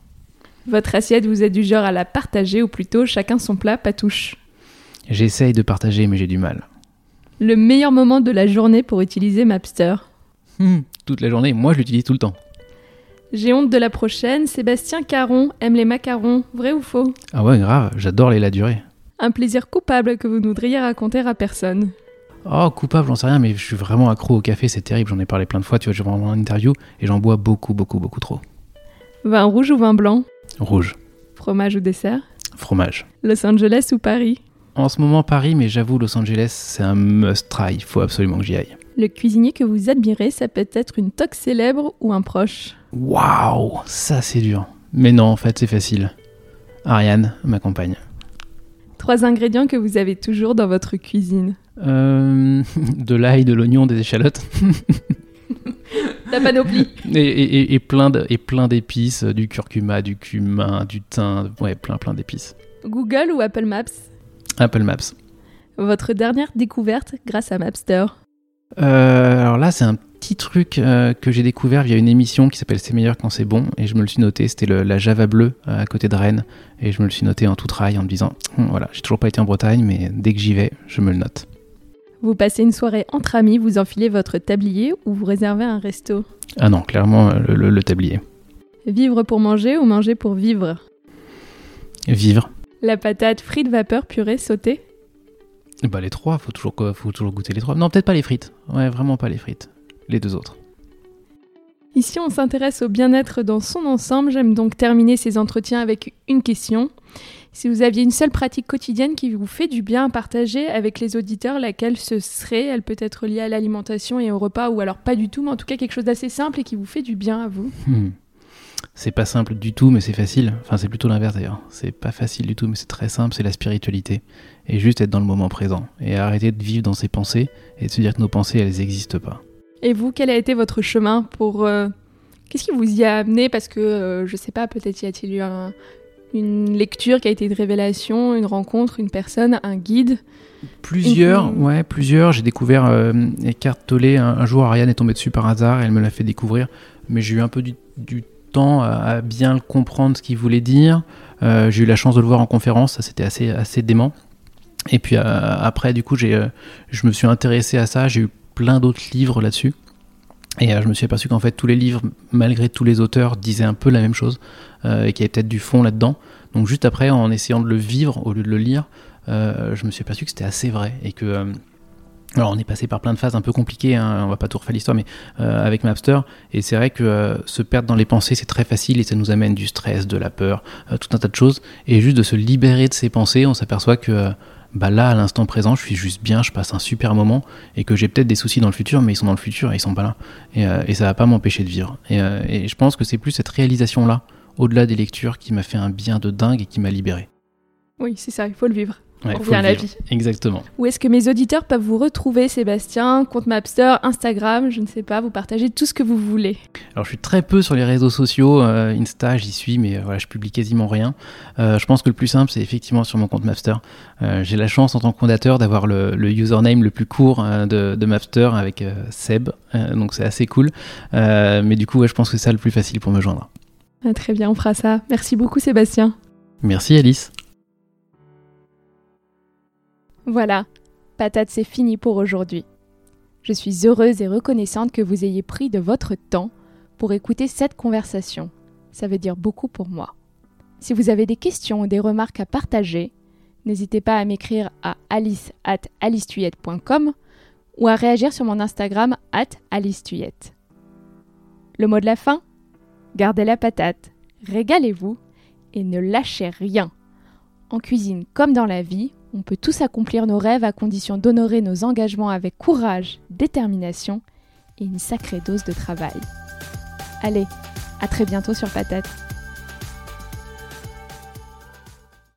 Votre assiette, vous êtes du genre à la partager ou plutôt chacun son plat, pas touche J'essaye de partager, mais j'ai du mal. Le meilleur moment de la journée pour utiliser Mapster hmm, Toute la journée, moi je l'utilise tout le temps. J'ai honte de la prochaine, Sébastien Caron aime les macarons, vrai ou faux? Ah ouais, grave, j'adore les la durée. Un plaisir coupable que vous ne voudriez raconter à personne Oh, coupable, j'en sais rien, mais je suis vraiment accro au café, c'est terrible, j'en ai parlé plein de fois, tu vois, j'ai vraiment une interview et j'en bois beaucoup, beaucoup, beaucoup trop. Vin rouge ou vin blanc? Rouge. Fromage ou dessert Fromage. Los Angeles ou Paris En ce moment, Paris, mais j'avoue, Los Angeles, c'est un must-try. Il faut absolument que j'y aille. Le cuisinier que vous admirez, ça peut être une toque célèbre ou un proche. Waouh, ça c'est dur. Mais non, en fait, c'est facile. Ariane, ma compagne. Trois ingrédients que vous avez toujours dans votre cuisine. Euh, de l'ail, de l'oignon, des échalotes. La panoplie. Et, plein et plein d'épices, du curcuma, du cumin, du thym, ouais, plein plein d'épices. Google ou Apple Maps? Apple Maps. Votre dernière découverte grâce à Mapster euh, Alors là, c'est un petit truc euh, que j'ai découvert via une émission qui s'appelle C'est meilleur quand c'est bon, et je me le suis noté. C'était la Java bleue euh, à côté de Rennes, et je me le suis noté en tout trail en me disant hum, voilà, j'ai toujours pas été en Bretagne, mais dès que j'y vais, je me le note. Vous passez une soirée entre amis, vous enfilez votre tablier ou vous réservez un resto? Ah non, clairement le, tablier. Vivre pour manger ou manger pour vivre? Vivre. La patate frite vapeur purée sautée? Bah les trois, faut toujours, faut toujours goûter les trois. Non, peut-être pas les frites. Ouais, vraiment pas les frites. Les deux autres. Ici, on s'intéresse au bien-être dans son ensemble. J'aime donc terminer ces entretiens avec une question. Si vous aviez une seule pratique quotidienne qui vous fait du bien à partager avec les auditeurs, laquelle ce serait? Elle peut être liée à l'alimentation et au repas, ou alors pas du tout, mais en tout cas quelque chose d'assez simple et qui vous fait du bien à vous. Hmm. C'est pas simple du tout, mais c'est facile. Enfin, c'est plutôt l'inverse d'ailleurs. C'est pas facile du tout, mais c'est très simple. C'est la spiritualité. Et juste être dans le moment présent. Et arrêter de vivre dans ses pensées et de se dire que nos pensées, elles n'existent pas. Et vous, quel a été votre chemin pour. Euh, qu'est-ce qui vous y a amené? Parce que, euh, je sais pas, peut-être y a-t-il eu un, une lecture qui a été une révélation, une rencontre, une personne, un guide Plusieurs, ouais, plusieurs. J'ai découvert euh, Eckhart Tolle. Un, jour, Ariane est tombée dessus par hasard et elle me l'a fait découvrir. Mais j'ai eu un peu du, temps à, bien comprendre ce qu'il voulait dire. Euh, j'ai eu la chance de le voir en conférence, ça c'était assez, assez dément. Et puis euh, après, du coup, j'ai, euh, je me suis intéressé à ça. J'ai eu plein d'autres livres là-dessus. Et je me suis aperçu qu'en fait, tous les livres, malgré tous les auteurs, disaient un peu la même chose. Euh, et qu'il y avait peut-être du fond là-dedans. Donc juste après, en essayant de le vivre au lieu de le lire, euh, je me suis aperçu que c'était assez vrai et que euh, alors on est passé par plein de phases un peu compliquées, hein, on va pas tout refaire l'histoire, mais avec Mapster, et c'est vrai que se perdre dans les pensées c'est très facile et ça nous amène du stress, de la peur, tout un tas de choses, et juste de se libérer de ces pensées, on s'aperçoit que bah là à l'instant présent je suis juste bien, je passe un super moment, et que j'ai peut-être des soucis dans le futur, mais ils sont dans le futur et ils sont pas là, et, et ça va pas m'empêcher de vivre. Et, et je pense que c'est plus cette réalisation là au-delà des lectures, qui m'a fait un bien de dingue et qui m'a libéré. Oui, c'est ça, il faut le vivre. Ouais, on la vie. Exactement. Où est-ce que mes auditeurs peuvent vous retrouver, Sébastien? Compte Mapster, Instagram, je ne sais pas, vous partagez tout ce que vous voulez. Alors, je suis très peu sur les réseaux sociaux. Euh, Insta, j'y suis, mais euh, voilà, je publie quasiment rien. Euh, je pense que le plus simple, c'est effectivement sur mon compte Mapster. J'ai la chance, en tant que fondateur, d'avoir le, username le plus court de, de, Mapster avec Seb. donc, c'est assez cool. mais du coup, je pense que c'est ça le plus facile pour me joindre. Ah, très bien, on fera ça. Merci beaucoup Sébastien. Merci Alice. Voilà, patate, c'est fini pour aujourd'hui. Je suis heureuse et reconnaissante que vous ayez pris de votre temps pour écouter cette conversation. Ça veut dire beaucoup pour moi. Si vous avez des questions ou des remarques à partager, n'hésitez pas à m'écrire à alice at ou à réagir sur mon Instagram at alicetuyette. Le mot de la fin? Gardez la patate, régalez-vous et ne lâchez rien. En cuisine comme dans la vie, on peut tous accomplir nos rêves à condition d'honorer nos engagements avec courage, détermination et une sacrée dose de travail. Allez, à très bientôt sur Patate.